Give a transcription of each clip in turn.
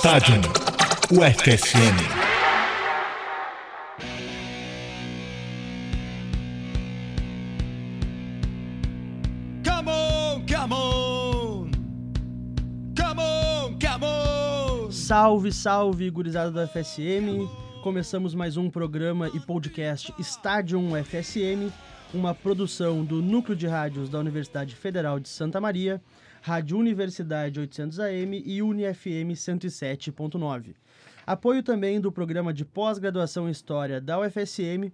Estádio UFSM. Come on, come on. Come on, come on. Salve, salve, gurizada da FSM. Começamos mais um programa e podcast Stadium FSM, uma produção do Núcleo de Rádios da Universidade Federal de Santa Maria, Rádio Universidade 800 AM e UniFM 107.9. Apoio também do programa de pós-graduação em História da UFSM,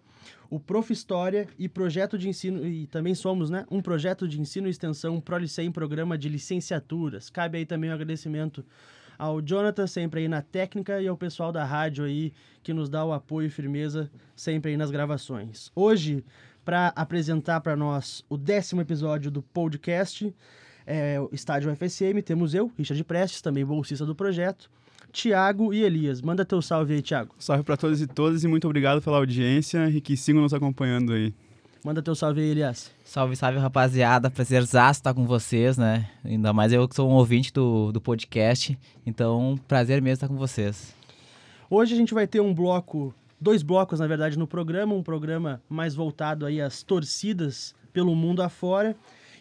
o Prof. História e projeto de ensino, e também somos, né, um projeto de ensino e extensão ProLicem, programa de licenciaturas. Cabe aí também um agradecimento ao Jonathan, sempre aí na técnica, e ao pessoal da rádio aí, que nos dá o apoio e firmeza sempre aí nas gravações. Hoje, para apresentar para nós o décimo episódio do podcast, é, o Estádio FSM, temos eu, Richard Prestes, também bolsista do projeto, Tiago e Elias. Manda teu salve aí, Tiago. Salve para todos e todas e muito obrigado pela audiência e que sigam nos acompanhando aí. Manda teu salve aí, Elias. Salve, salve, rapaziada. Prazerzaço estar com vocês, né? Ainda mais eu que sou um ouvinte do, do podcast. Então, prazer mesmo estar com vocês. Hoje a gente vai ter um bloco, dois blocos, na verdade, no programa. Um programa mais voltado aí às torcidas pelo mundo afora.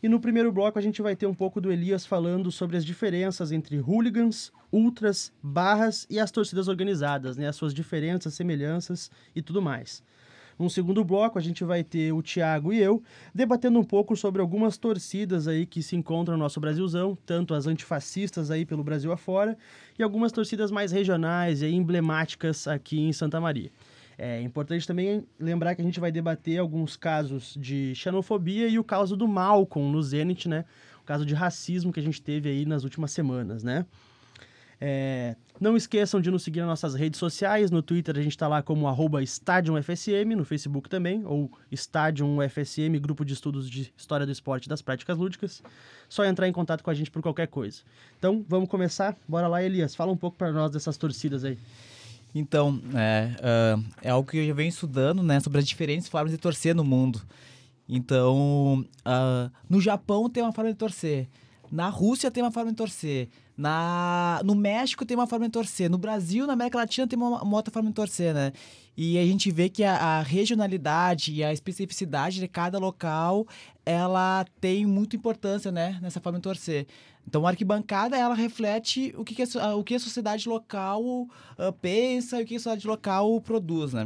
E no primeiro bloco a gente vai ter um pouco do Elias falando sobre as diferenças entre hooligans, ultras, barras e as torcidas organizadas, né? As suas diferenças, semelhanças e tudo mais. Num segundo bloco, a gente vai ter o Thiago e eu debatendo um pouco sobre algumas torcidas aí que se encontram no nosso Brasilzão, tanto as antifascistas aí pelo Brasil afora e algumas torcidas mais regionais e emblemáticas aqui em Santa Maria. É importante também lembrar que a gente vai debater alguns casos de xenofobia e o caso do Malcolm no Zenit, né? O caso de racismo que a gente teve aí nas últimas semanas, né? É, não esqueçam de nos seguir nas nossas redes sociais. No Twitter a gente está lá como arroba no Facebook também, ou Stadium FSM, Grupo de Estudos de História do Esporte e das Práticas Lúdicas. Só entrar em contato com a gente por qualquer coisa. Então, vamos começar? Bora lá, Elias. Fala um pouco para nós dessas torcidas aí. Então, é, uh, é algo que eu já venho estudando, né? Sobre as diferentes formas de torcer no mundo. Então, uh, no Japão tem uma forma de torcer. Na Rússia tem uma forma de torcer. Na, no México tem uma forma de torcer. No Brasil, na América Latina, tem uma, uma outra forma de torcer, né? E a gente vê que a, a, regionalidade e a especificidade de cada local, ela tem muita importância, né? Nessa forma de torcer. Então, a arquibancada, ela reflete o que, que a, o que a sociedade local uh, pensa e o que a sociedade local produz, né?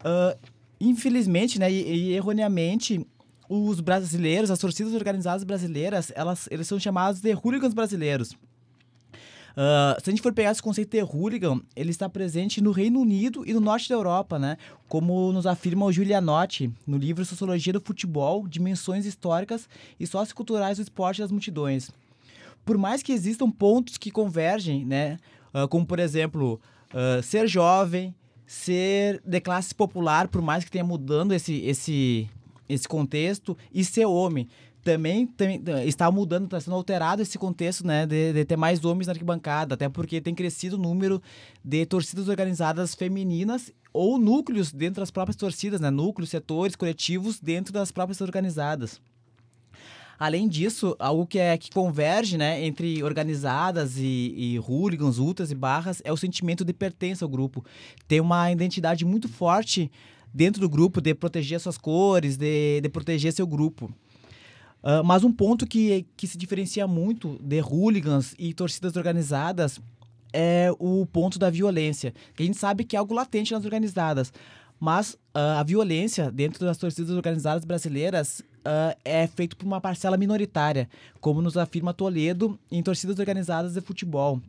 Uh, infelizmente, né, e, e erroneamente, os brasileiros, as torcidas organizadas brasileiras, elas, eles são chamados de hooligans brasileiros. Uh, se a gente for pegar esse conceito de hooligan, ele está presente no Reino Unido e no norte da Europa, né? Como nos afirma o Giulianotti no livro Sociologia do Futebol, Dimensões Históricas e Socioculturais do Esporte das Multidões. Por mais que existam pontos que convergem, né? Uh, como, por exemplo, uh, ser jovem, ser de classe popular, por mais que tenha mudando esse, esse, esse contexto, e ser homem também, também está mudando, está sendo alterado esse contexto, né, de, de, ter mais homens na arquibancada, até porque tem crescido o número de torcidas organizadas femininas ou núcleos dentro das próprias torcidas, né, núcleos, setores, coletivos dentro das próprias organizadas. Além disso, algo que, é, que converge né, entre organizadas e, e hooligans, ultras e barras é o sentimento de pertença ao grupo. Tem uma identidade muito forte dentro do grupo de proteger suas cores, de, de proteger seu grupo. Uh, mas um ponto que, que se diferencia muito de hooligans e torcidas organizadas é o ponto da violência. Que a gente sabe que é algo latente nas organizadas. Mas uh, a violência dentro das torcidas organizadas brasileiras uh, é feita por uma parcela minoritária, como nos afirma Toledo em torcidas organizadas de futebol.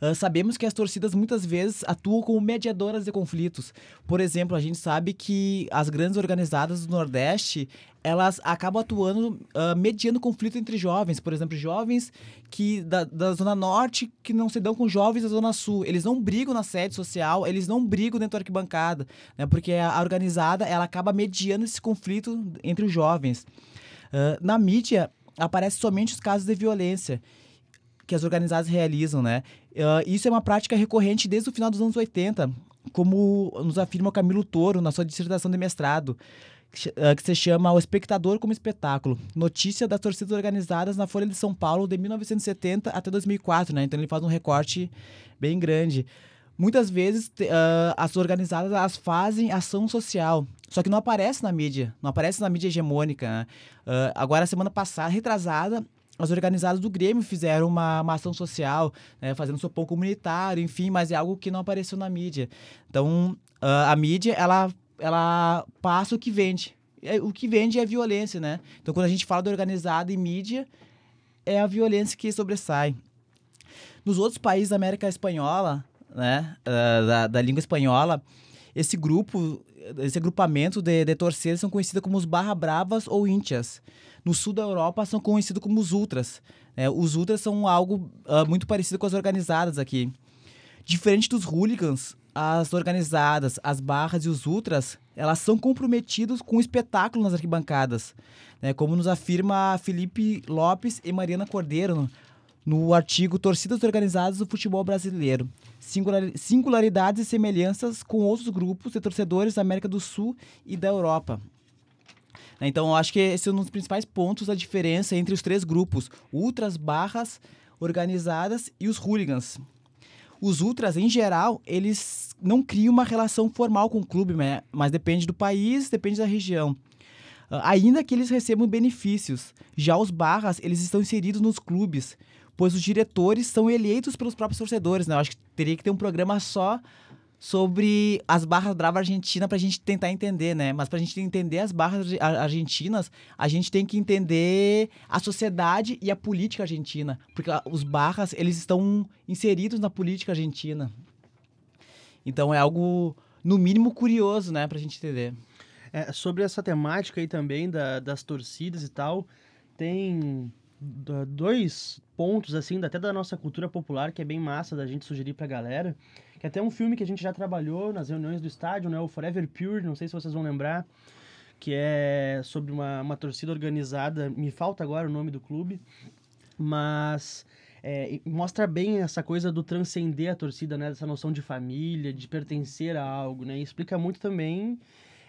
Uh, sabemos que as torcidas muitas vezes atuam como mediadoras de conflitos. Por exemplo, a gente sabe que as grandes organizadas do Nordeste elas acabam atuando uh, mediando conflito entre jovens. Por exemplo, jovens que da, da Zona Norte que não se dão com jovens da Zona Sul. Eles não brigam na sede social, eles não brigam dentro da arquibancada, né? porque a organizada ela acaba mediando esse conflito entre os jovens. Uh, na mídia, aparecem somente os casos de violência que as organizadas realizam, né? Uh, isso é uma prática recorrente desde o final dos anos 80, como nos afirma Camilo Toro na sua dissertação de mestrado. Ah, que se chama O Espectador como Espetáculo. Notícia das torcidas organizadas na Folha de São Paulo de 1970 até 2004, né? Então ele faz um recorte bem grande. Muitas vezes ah, as organizadas elas fazem ação social, só que não aparece na mídia, não aparece na mídia hegemônica. né? Ah, agora, semana passada, retrasada, as organizadas do Grêmio fizeram uma, uma ação social, né, fazendo sopão comunitário, enfim, mas é algo que não apareceu na mídia. Então, ah, a mídia, ela, ela passa o que vende. É, O que vende é violência, né? Então, quando a gente fala de organizada e mídia, é a violência que sobressai. Nos outros países da América Espanhola, né, ah, da, da língua espanhola, esse grupo, esse agrupamento de, de torcedores são conhecidos como os barra bravas ou íntias. No sul da Europa são conhecidos como os ultras. né? os ultras são algo ah, muito parecido com as organizadas aqui. Diferente dos hooligans, as organizadas, as barras e os ultras, elas são comprometidos com o espetáculo nas arquibancadas, né? como nos afirma Felipe Lopes e Mariana Cordeiro no, artigo Torcidas Organizadas do Futebol Brasileiro, Singular- singularidades e semelhanças com outros grupos de torcedores da América do Sul e da Europa. Né, Então, eu acho que esse é um dos principais pontos da diferença entre os três grupos: ultras, barras, organizadas e os hooligans. Os ultras, em geral, eles não criam uma relação formal com o clube, né? mas depende do país, depende da região. Ah, Ainda que eles recebam benefícios. Já os barras, eles estão inseridos nos clubes, pois os diretores são eleitos pelos próprios torcedores, né? Eu acho que teria que ter um programa só sobre as barras bravas argentinas pra gente tentar entender, né? Mas pra gente entender as barras arge- ar- argentinas, a gente tem que entender a sociedade e a política argentina, porque os barras, eles estão inseridos na política argentina. Então é algo no mínimo curioso, né, pra gente entender. É, sobre essa temática aí também da- das torcidas e tal, tem dois pontos, assim, até da nossa cultura popular, que é bem massa da gente sugerir pra galera. Que é até um filme que a gente já trabalhou nas reuniões do estádio, né? O Forever Pure, não sei se vocês vão lembrar. Que é sobre uma, uma torcida organizada. Me falta agora o nome do clube. Mas é, mostra bem essa coisa do transcender a torcida, né? Dessa noção de família, de pertencer a algo, né? E explica muito também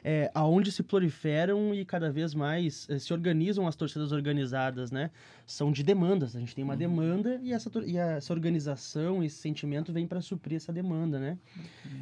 é, aonde se proliferam e cada vez mais eh, se organizam as torcidas organizadas, né? São de demandas. A gente tem uma demanda e essa, e essa organização, esse sentimento vem para suprir essa demanda, né?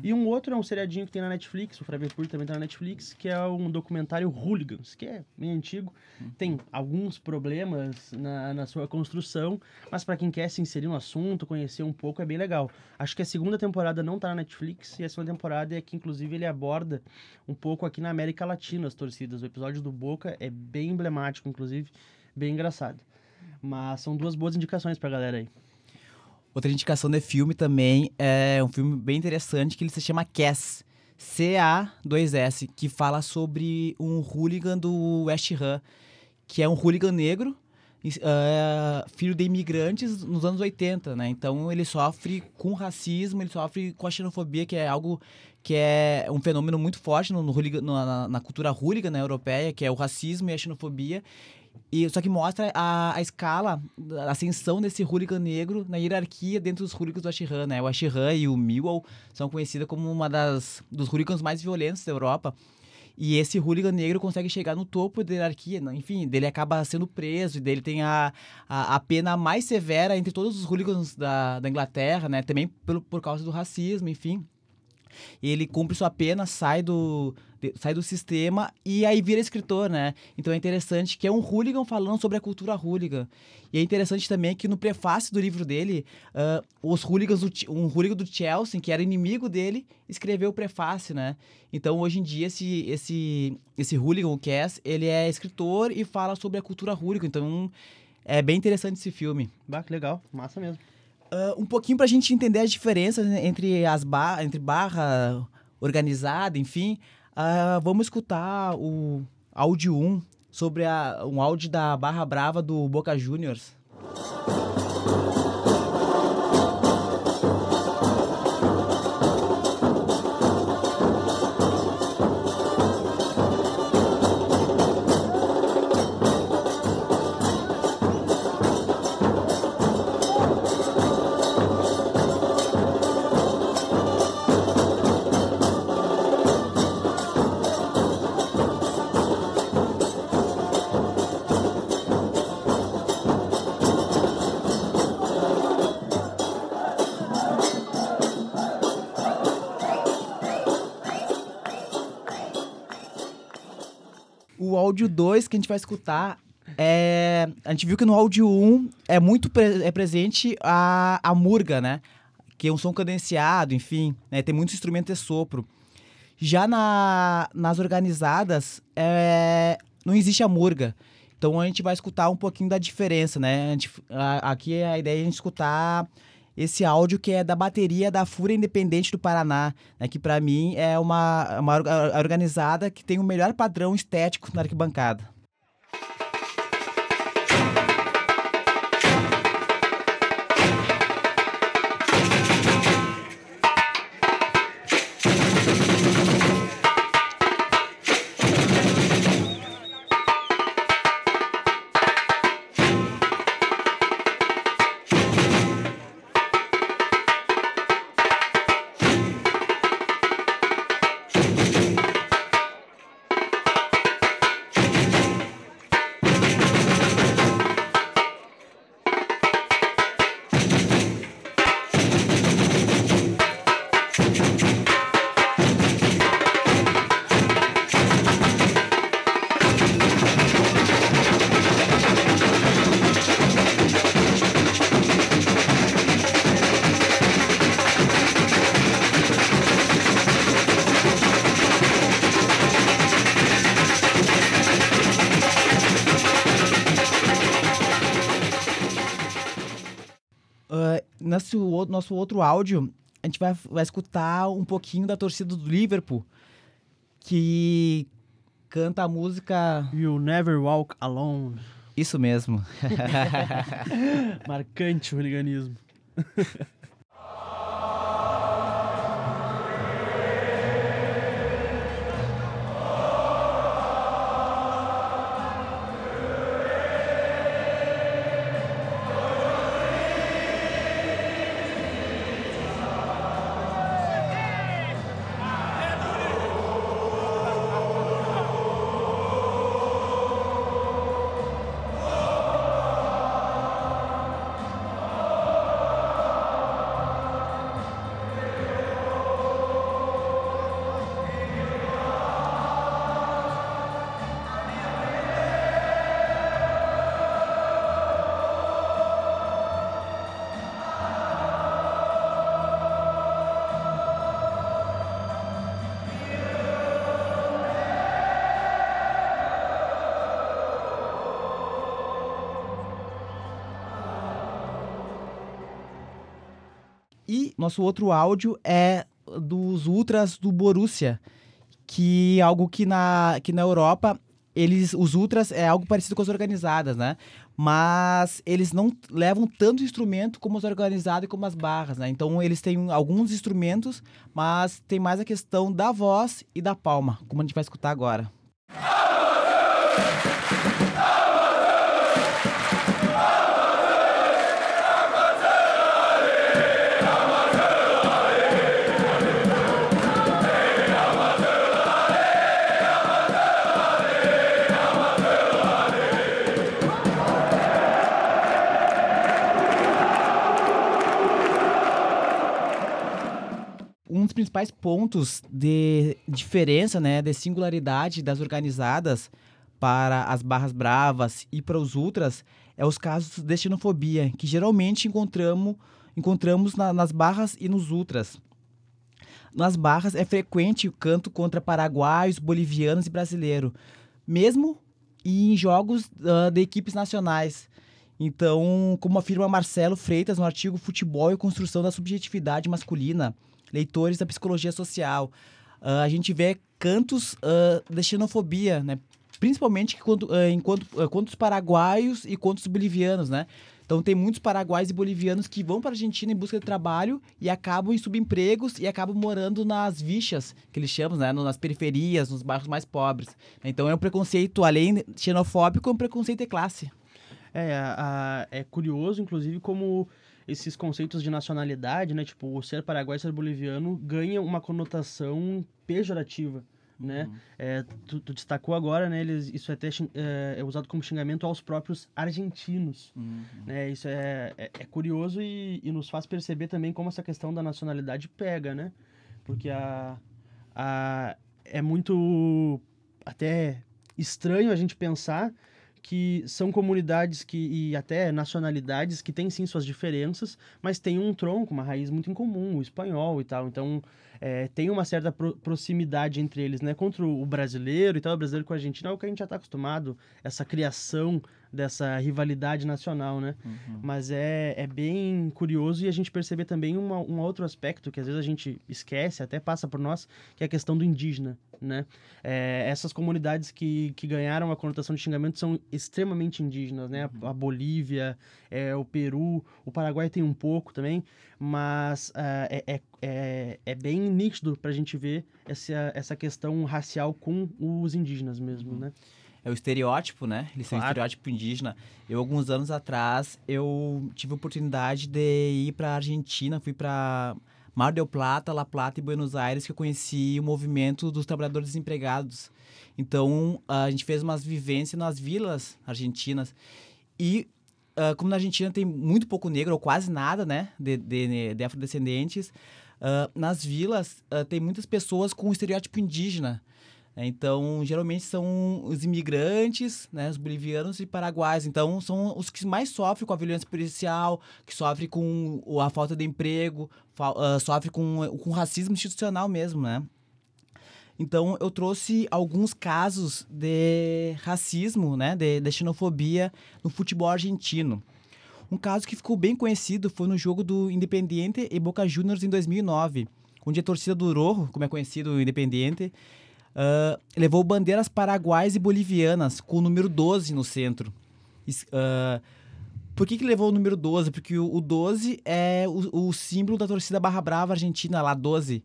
E um outro é um seriadinho que tem na Netflix, o Forever Pure também tá na Netflix, que é um documentário Hooligans, que é bem antigo, tem alguns problemas na, na sua construção, mas para quem quer se inserir no assunto, conhecer um pouco, é bem legal. Acho que a segunda temporada não tá na Netflix e a segunda temporada é que inclusive ele aborda um pouco aqui na América Latina as torcidas. O episódio do Boca é bem emblemático, inclusive, bem engraçado. Mas são duas boas indicações pra galera aí. Outra indicação de filme também é um filme bem interessante que ele se chama Cass. C-A-2-S, que fala sobre um hooligan do West Ham, que é um hooligan negro, é, filho de imigrantes nos anos 80, né? Então ele sofre com racismo, ele sofre com a xenofobia, que é algo que é um fenômeno muito forte no, no na, na- cultura hooligan né, europeia, que é o racismo e a xenofobia. E, só que mostra a, a escala, a ascensão desse hooligan negro na hierarquia dentro dos hooligans do Ashiran, né? O Ashiran e o Millwall são conhecidos como uma das dos hooligans mais violentos da Europa. E esse hooligan negro consegue chegar no topo da hierarquia, né? enfim, dele acaba sendo preso e dele tem a, a, a pena mais severa entre todos os hooligans da, da Inglaterra, né? Também pelo, por causa do racismo, enfim. Ele cumpre sua pena, sai do, de- sai do sistema e aí vira escritor, né? Então é interessante que é um hooligan falando sobre a cultura hooligan. E é interessante também que no prefácio do livro dele, ah, os hooligans, um hooligan do Chelsea, que era inimigo dele, escreveu o prefácio, né? Então hoje em dia esse, esse, esse hooligan, o Cass, ele é escritor e fala sobre a cultura hooligan. Então é bem interessante esse filme. Bah, que legal, massa mesmo. Ah, um pouquinho pra gente entender as diferenças né, entre as ba entre barra organizada, enfim. ah, vamos escutar o áudio 1 sobre a, um áudio da Barra Brava do Boca Juniors. 2 que a gente vai escutar é. A gente viu que no áudio 1 um é muito pre- é presente a, a murga, né? Que é um som cadenciado, enfim, né? Tem muitos instrumentos de sopro. Já na, nas organizadas, é, não existe a murga. Então a gente vai escutar um pouquinho da diferença, né? A gente- a- aqui a ideia é a gente escutar esse áudio que é da bateria da Fúria Independente do Paraná, né? que para mim é uma, uma orga- organizada que tem o melhor padrão estético na arquibancada. Ah, nesse o- nosso outro áudio, a gente vai, vai escutar um pouquinho da torcida do Liverpool, que canta a música. You'll Never Walk Alone. Isso mesmo. Marcante o hooliganismo. nosso outro áudio é dos ultras do Borussia, que é algo que na, que na Europa eles os ultras é algo parecido com as organizadas, né? Mas eles não levam tanto instrumento como as organizadas e como as barras, né? Então eles têm alguns instrumentos, mas tem mais a questão da voz e da palma, como a gente vai escutar agora. Principais pontos de diferença, né, de singularidade das organizadas para as barras bravas e para os ultras é os casos de xenofobia, que geralmente encontramos, encontramos na- nas barras e nos ultras. Nas barras é frequente o canto contra paraguaios, bolivianos e brasileiros, mesmo em jogos ah, de equipes nacionais. Então, como afirma Marcelo Freitas no artigo Futebol e Construção da Subjetividade Masculina, leitores da psicologia social, ah, a gente vê cantos ah, de xenofobia, né? principalmente quanto, ah, enquanto, contra os paraguaios e contra os bolivianos, né? Então tem muitos paraguaios e bolivianos que vão para a Argentina em busca de trabalho e acabam em subempregos e acabam morando nas vichas, que eles chamam, né? nas periferias, nos bairros mais pobres. Então é um preconceito, além xenofóbico, é um preconceito de classe. É, a- a- é curioso, inclusive, como esses conceitos de nacionalidade, né? Tipo, o ser paraguaio, ser boliviano, ganha uma conotação pejorativa, né? É, tu, tu destacou agora, né? Eles, isso é até é, é usado como xingamento aos próprios argentinos, né? Isso é, é, é curioso e, e nos faz perceber também como essa questão da nacionalidade pega, né? Porque a, a, é muito até estranho a gente pensar que são comunidades que, e até nacionalidades que têm sim suas diferenças, mas tem um tronco, uma raiz muito em comum, o espanhol e tal. Então, é, tem uma certa pro, proximidade entre eles, né? Contra o brasileiro e tal, o brasileiro com a Argentina é o que a gente já está acostumado, essa criação dessa rivalidade nacional, né? Uhum. Mas é, é bem curioso e a gente perceber também uma, um outro aspecto que às vezes a gente esquece, até passa por nós, que é a questão do indígena, né? É, essas comunidades que, que ganharam a conotação de xingamento são extremamente indígenas, né? A, a Bolívia, é, o Peru, o Paraguai tem um pouco também, mas ah, é, é, é, é bem nítido para a gente ver essa, essa questão racial com os indígenas mesmo, né? É o estereótipo, né? Eles são Claro. estereótipo indígena. Eu, alguns anos atrás, eu tive a oportunidade de ir para Argentina, fui para Mar del Plata, La Plata e Buenos Aires, que eu conheci o movimento dos trabalhadores desempregados. Então, a gente fez umas vivências nas vilas argentinas. E, ah, como na Argentina tem muito pouco negro, ou quase nada, né, de, de, de afrodescendentes, ah, nas vilas ah, tem muitas pessoas com estereótipo indígena. Né? Então, geralmente são os imigrantes, né, os bolivianos e paraguaios. Então, são os que mais sofrem com a violência policial, que sofrem com a falta de emprego, ah, sofrem com, com racismo institucional mesmo, né? Então, eu trouxe alguns casos de racismo, né, de, de xenofobia no futebol argentino. Um caso que ficou bem conhecido foi no jogo do Independiente e Boca Juniors em 2009, onde a torcida do Rojo, como é conhecido o Independiente, ah, levou bandeiras paraguaias e bolivianas com o número 12 no centro. Ah, por que, que levou o número 12? Porque o, o 12 é o, o símbolo da torcida Barra Brava argentina, lá 12,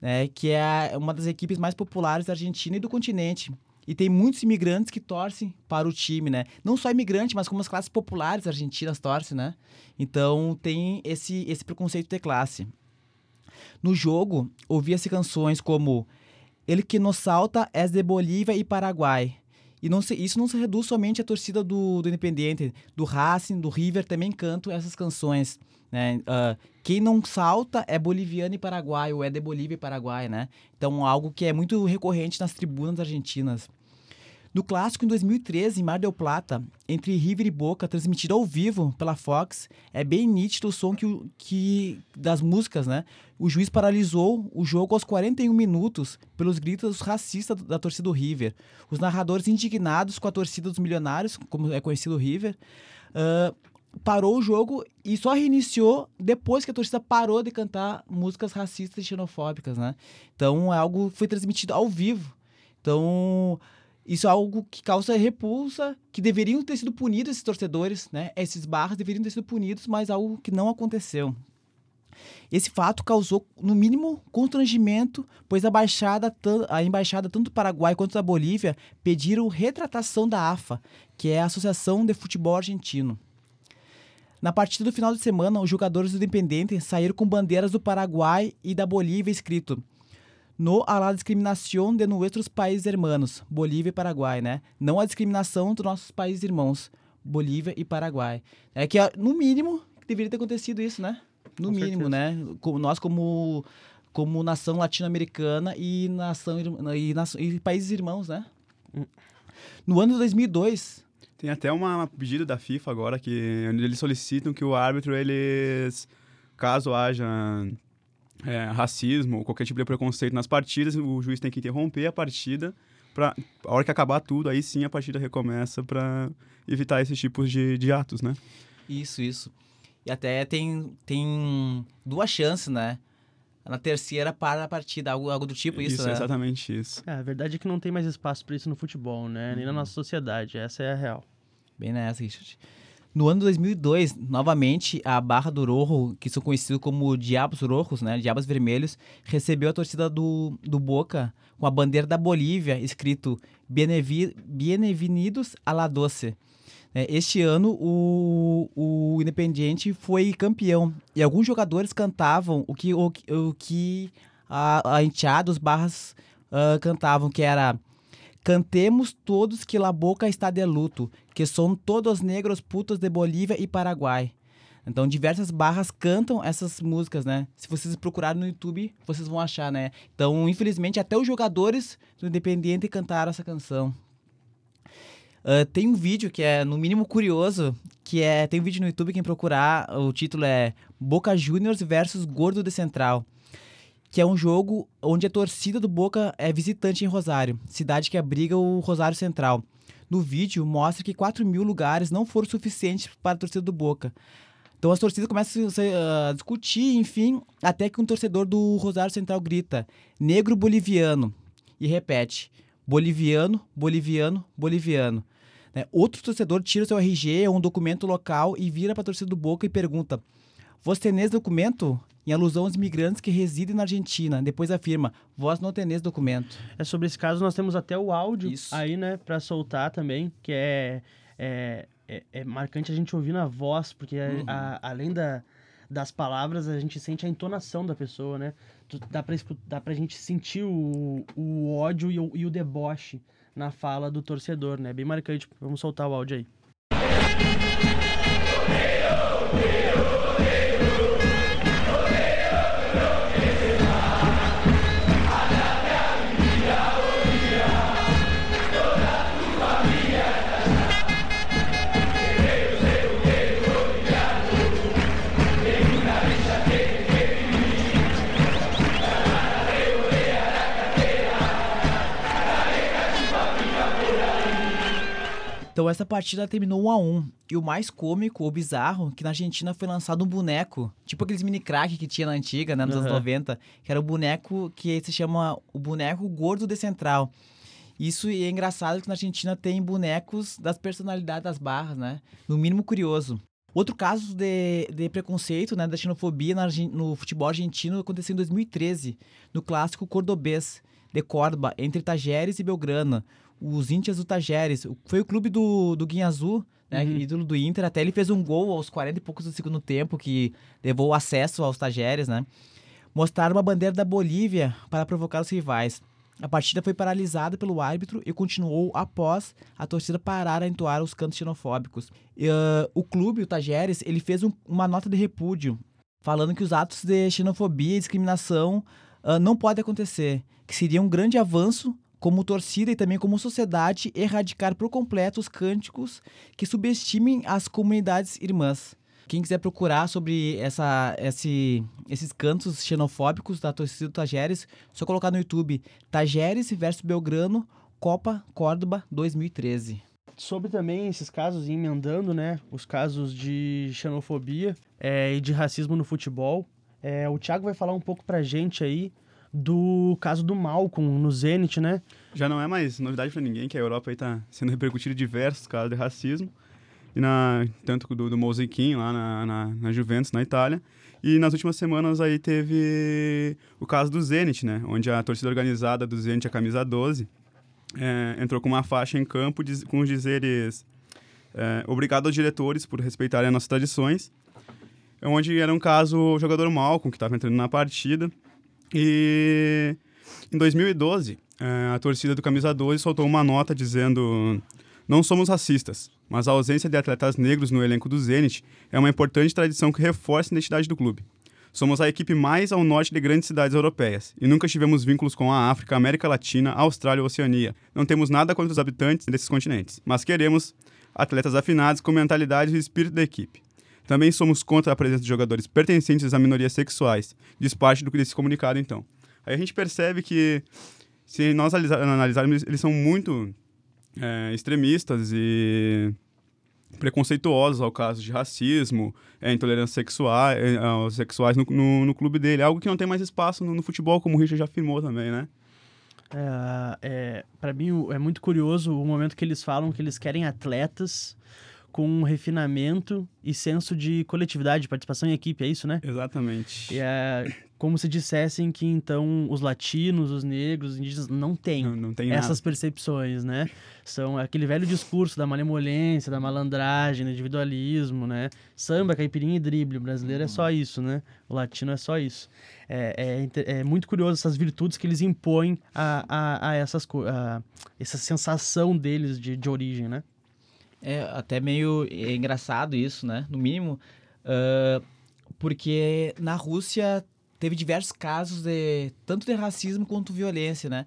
né, que é uma das equipes mais populares da Argentina e do continente. E tem muitos imigrantes que torcem para o time, né? Não só imigrante, mas como as classes populares argentinas torcem, né? Então tem esse, esse preconceito de classe. No jogo, ouvia-se canções como Ele que nos salta é de Bolívia e Paraguai. E não se, isso não se reduz somente à torcida do, do Independiente, do Racing, do River também cantam essas canções. Né? Ah, quem não salta é boliviano e paraguai, ou é de Bolívia e Paraguai, né? Então, algo que é muito recorrente nas tribunas argentinas. No clássico em 2013, em Mar del Plata, entre River e Boca, transmitido ao vivo pela Fox, é bem nítido o som que, que das músicas, né? O juiz paralisou o jogo aos 41 minutos pelos gritos racistas da torcida do River. Os narradores indignados com a torcida dos milionários, como é conhecido o River, ah, parou o jogo e só reiniciou depois que a torcida parou de cantar músicas racistas e xenofóbicas, né? Então, é algo que foi transmitido ao vivo. Então, isso é algo que causa repulsa, que deveriam ter sido punidos esses torcedores, né? Esses barras deveriam ter sido punidos, mas algo que não aconteceu. Esse fato causou, no mínimo, constrangimento, pois a, baixada, a embaixada tanto do Paraguai quanto da Bolívia pediram retratação da AFA, que é a Associação de Futebol Argentino. Na partida do final de semana, os jogadores do Independente saíram com bandeiras do Paraguai e da Bolívia escrito no a la discriminação de nuestros países hermanos, Bolívia e Paraguai, né? Não a discriminação dos nossos países irmãos, Bolívia e Paraguai. É que, no mínimo, deveria ter acontecido isso, né? No Com mínimo, né? Como nós, como, como nação latino-americana e, nação, e, nação- e países irmãos, né? No ano de 2002, Tem até uma pedido da FIFA agora que eles solicitam que o árbitro, eles, caso haja é, racismo ou qualquer tipo de preconceito nas partidas, o juiz tem que interromper a partida para a hora que acabar tudo, aí sim a partida recomeça para evitar esses tipos de, de atos, né? Isso, isso. E até tem, tem duas chances, né? Na terceira para a partida, algo, algo do tipo isso, isso né? exatamente isso. É, a verdade é que não tem mais espaço para isso no futebol, né? Nem na nossa sociedade. Essa é a real. Bem nessa, Richard. No ano de 2002, novamente, a Barra do Rojo, que são conhecidos como Diabos Rojos, né? Diabos Vermelhos, recebeu a torcida do, do Boca com a bandeira da Bolívia, escrito Bienvenidos a la Doce. É, Este ano, o, o Independiente foi campeão. E alguns jogadores cantavam o que, o, o que a, a enteada, os barras ah, cantavam, que era Cantemos todos que la boca está de luto, que são todos negros putos de Bolívia e Paraguai. Então, diversas barras cantam essas músicas, né? Se vocês procurarem no YouTube, vocês vão achar, né? Então, infelizmente, até os jogadores do Independiente cantaram essa canção. Ah, tem um vídeo que é, no mínimo, curioso, que é... Tem um vídeo no YouTube, quem procurar, o título é Boca Juniors versus Gordo de Central. Que é um jogo onde a torcida do Boca é visitante em Rosário, cidade que abriga o Rosário Central. No vídeo, mostra que 4 mil lugares não foram suficientes para a torcida do Boca. Então as torcidas começam a discutir, enfim, até que um torcedor do Rosário Central grita: negro boliviano. E repete: boliviano, boliviano, boliviano. Né? Outro torcedor tira o seu RG ou um documento local e vira para a torcida do Boca e pergunta: Vós tenês documento? Em alusão aos imigrantes que residem na Argentina. Depois afirma: Vós não tenês documento. É sobre esse caso, nós temos até o áudio Isso. aí, né, pra soltar também, que é, é, é, é marcante a gente ouvir na voz, porque a- Uhum. a- além da, das palavras, a gente sente a entonação da pessoa, né? Dá pra, dá pra gente sentir o, o ódio e o, e o deboche na fala do torcedor, né? Bem marcante. Vamos soltar o áudio aí. Então essa partida terminou 1 a 1 E o mais cômico ou bizarro, que na Argentina foi lançado um boneco, tipo aqueles mini crack que tinha na antiga, né, nos anos Aham. 90, que era o boneco que se chama o boneco gordo de central. Isso é engraçado que na Argentina tem bonecos das personalidades das barras, né? No mínimo curioso. Outro caso de, de preconceito, né, da xenofobia na no futebol argentino aconteceu em 2013, no clássico cordobês de Córdoba, entre Tajeres e Belgrano. Os índias do Tajeres, foi o clube do, do Guinha Azul, né, Uhum. ídolo do Inter, até ele fez um gol aos 40 e poucos do segundo tempo, que levou o acesso aos Tajeres, né? Mostraram uma bandeira da Bolívia para provocar os rivais. A partida foi paralisada pelo árbitro e continuou após a torcida parar a entoar os cantos xenofóbicos. Ah, o clube, o Tajeres, ele fez um- uma nota de repúdio, falando que os atos de xenofobia e discriminação ah, não podem acontecer, que seria um grande avanço como torcida e também como sociedade erradicar por completo os cânticos que subestimem as comunidades irmãs. Quem quiser procurar sobre essa, esse, esses cantos xenofóbicos da torcida do Tajeres, só colocar no YouTube Tajeres versus Belgrano, Copa Córdoba 2013. sobre também esses casos, emendando, né, os casos de xenofobia é, e de racismo no futebol. É, o Thiago vai falar um pouco pra gente aí do caso do Malcolm no Zenit, né? Já não é mais novidade para ninguém que a Europa está sendo repercutido diversos casos de racismo, e na, tanto do, do lá na, na, na Juventus, na Itália. E nas últimas semanas aí teve o caso do Zenit, né? Onde a torcida organizada do Zenit, a camisa 12, é, entrou com uma faixa em campo diz- com os dizeres é, obrigado aos diretores por respeitarem as nossas tradições, onde era um caso o jogador Malcolm, que estava entrando na partida, e em 2012, eh, a torcida do Camisa 12 soltou uma nota dizendo: Não somos racistas, mas a ausência de atletas negros no elenco do Zenit é uma importante tradição que reforça a identidade do clube. Somos a equipe mais ao norte de grandes cidades europeias e nunca tivemos vínculos com a África, América Latina, Austrália ou Oceania. Não temos nada contra os habitantes desses continentes, mas queremos atletas afinados com mentalidade e espírito da equipe. Também somos contra a presença de jogadores pertencentes a minorias sexuais, diz parte do desse comunicado, então. Aí a gente percebe que, se nós analisa- analisarmos, eles são muito é, extremistas e preconceituosos ao caso de racismo, é, intolerância sexual, é, aos sexuais no, no, no clube dele. Algo que não tem mais espaço no, no futebol, como o Richard já afirmou também, né? É, é, para mim é muito curioso o momento que eles falam que eles querem atletas com um refinamento e senso de coletividade, participação em equipe, é isso, né? Exatamente. E é como se dissessem que então os latinos, os negros, os indígenas não têm Não, não tem essas nada. percepções, né? São aquele velho discurso da malemolência, da malandragem, do individualismo, né? Samba, caipirinha e drible. O brasileiro é só isso, né? O latino é só isso. É, é, é muito curioso essas virtudes que eles impõem a, a, a essas a essa sensação deles de, de origem, né? É até meio é engraçado isso, né? No mínimo, ah, porque na Rússia teve diversos casos de tanto de racismo quanto violência, né?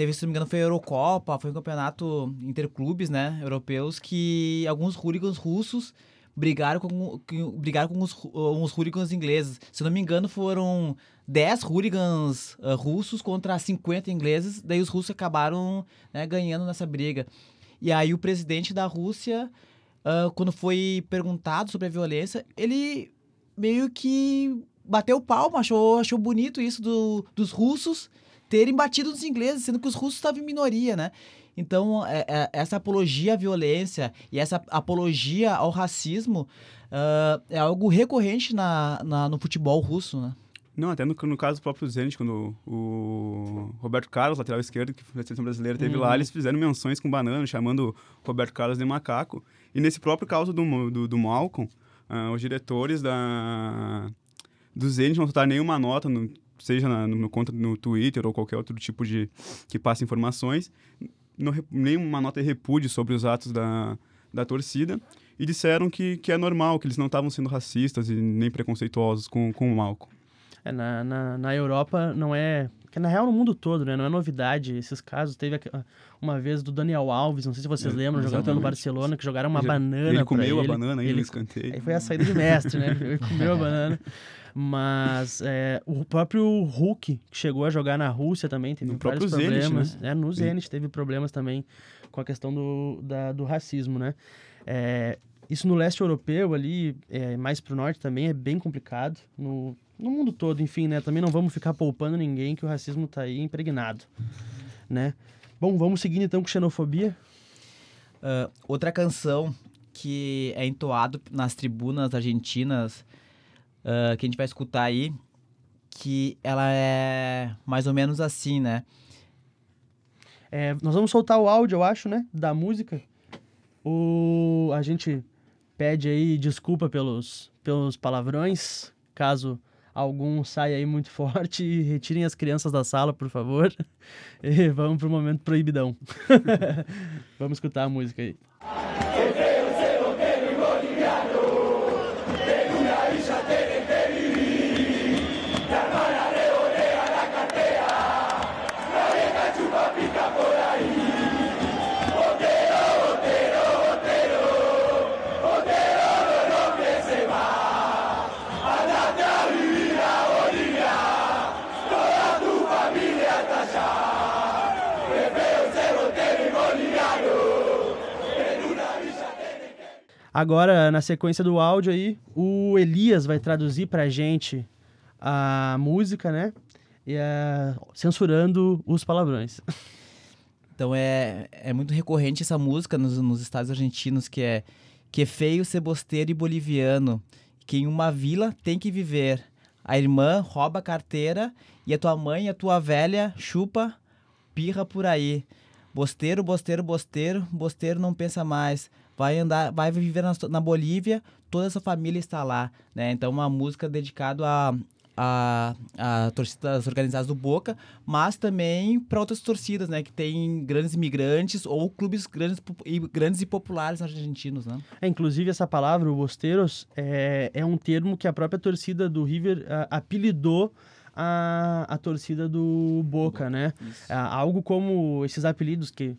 teve, se não me engano, foi a Eurocopa, foi um campeonato interclubes, né, europeus, que alguns hooligans russos brigaram com, brigaram com os, uns hooligans ingleses. Se não me engano, foram 10 hooligans ah, russos contra 50 ingleses, daí os russos acabaram né, ganhando nessa briga. E aí o presidente da Rússia, ah, quando foi perguntado sobre a violência, ele meio que bateu palma, achou, achou bonito isso do- dos russos terem batido nos ingleses, sendo que os russos estavam em minoria, né? Então, é- é- essa apologia à violência e essa apologia ao racismo ah, é algo recorrente na, na- no futebol russo, né? Não, até no, no caso do próprio Zenit, quando o Roberto Carlos, lateral esquerdo, que foi a seleção brasileira, teve lá, eles fizeram menções com banana, chamando o Roberto Carlos de macaco. E nesse próprio caso do, do, do Malcolm, ah, os diretores da, do Zenit não soltaram nenhuma nota, no- seja na, no, conta no Twitter ou qualquer outro tipo de que passe informações, não, nenhuma nota de repúdio sobre os atos da, da torcida. E disseram que, que é normal, que eles não estavam sendo racistas e nem preconceituosos com, com o Malcolm. É, na, na, na Europa não é. Que na real no mundo todo, né? Não é novidade esses casos. Teve aqu- uma vez do Daniel Alves, não sei se vocês É, lembram, jogando pelo exatamente. Barcelona, que jogaram uma banana. Ele comeu a ele. banana aí ele no escanteio. Aí foi a saída de mestre, né? Ele comeu a banana. Mas é, o próprio Hulk, que chegou a jogar na Rússia também, teve No vários próprio Zenit, problemas. né? É, no. Zenit teve problemas também com a questão do, da- do racismo, né? É, isso no leste europeu ali, é, mais pro norte também, é bem complicado. No, no mundo todo, enfim, né? Também não vamos ficar poupando ninguém que o racismo tá aí impregnado, né? Bom, vamos seguindo então com xenofobia. Ah, outra canção que é entoado nas tribunas argentinas, ah, que a gente vai escutar aí, que ela é mais ou menos assim, né? É, nós vamos soltar o áudio, eu acho, né? Da música. O, a gente pede aí desculpa pelos, pelos palavrões, caso algum saia aí muito forte. E retirem as crianças da sala, por favor. E vamos pro momento proibidão. vamos escutar a música aí. Agora, na sequência do áudio aí, o Elias vai traduzir pra gente a música, né? E, é, censurando os palavrões. Então é, é muito recorrente essa música nos, nos estados argentinos, que é que é feio ser bosteiro e boliviano, que em uma vila tem que viver. A irmã rouba a carteira e a tua mãe a tua velha chupa pirra por aí. Bosteiro, bosteiro, bosteiro, bosteiro não pensa mais. Vai andar, vai viver na, na Bolívia, toda essa família está lá, né? Então uma música dedicada a a, a torcidas organizadas do Boca, mas também para outras torcidas, né, que tem grandes imigrantes ou clubes grandes e grandes e populares argentinos, né? É, inclusive, essa palavra, o Bosteiros, é, é um termo que a própria torcida do River ah, apelidou a, a torcida do Boca, né? Ah, algo como esses apelidos que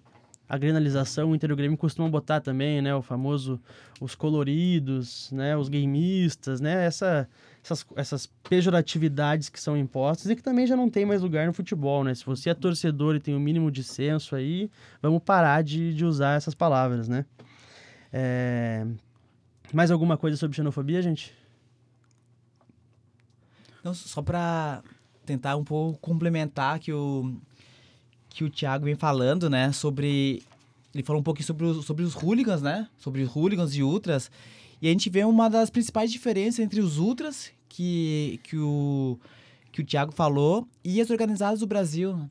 a grenalização, o Inter e o Grêmio costumam botar também, né? O famoso, os coloridos, né? Os gameistas, né? Essa, essas, essas pejoratividades que são impostas e que também já não tem mais lugar no futebol, né? Se você é torcedor e tem o mínimo de senso aí, vamos parar de, de usar essas palavras, né? É... Mais alguma coisa sobre xenofobia, gente? Então, só para tentar um pouco complementar que o que o Thiago vem falando, né, sobre ele falou um pouquinho sobre os, sobre os hooligans, né, sobre os hooligans e ultras, e a gente vê uma das principais diferenças entre os ultras que que o que o Thiago falou e as organizadas do Brasil, né?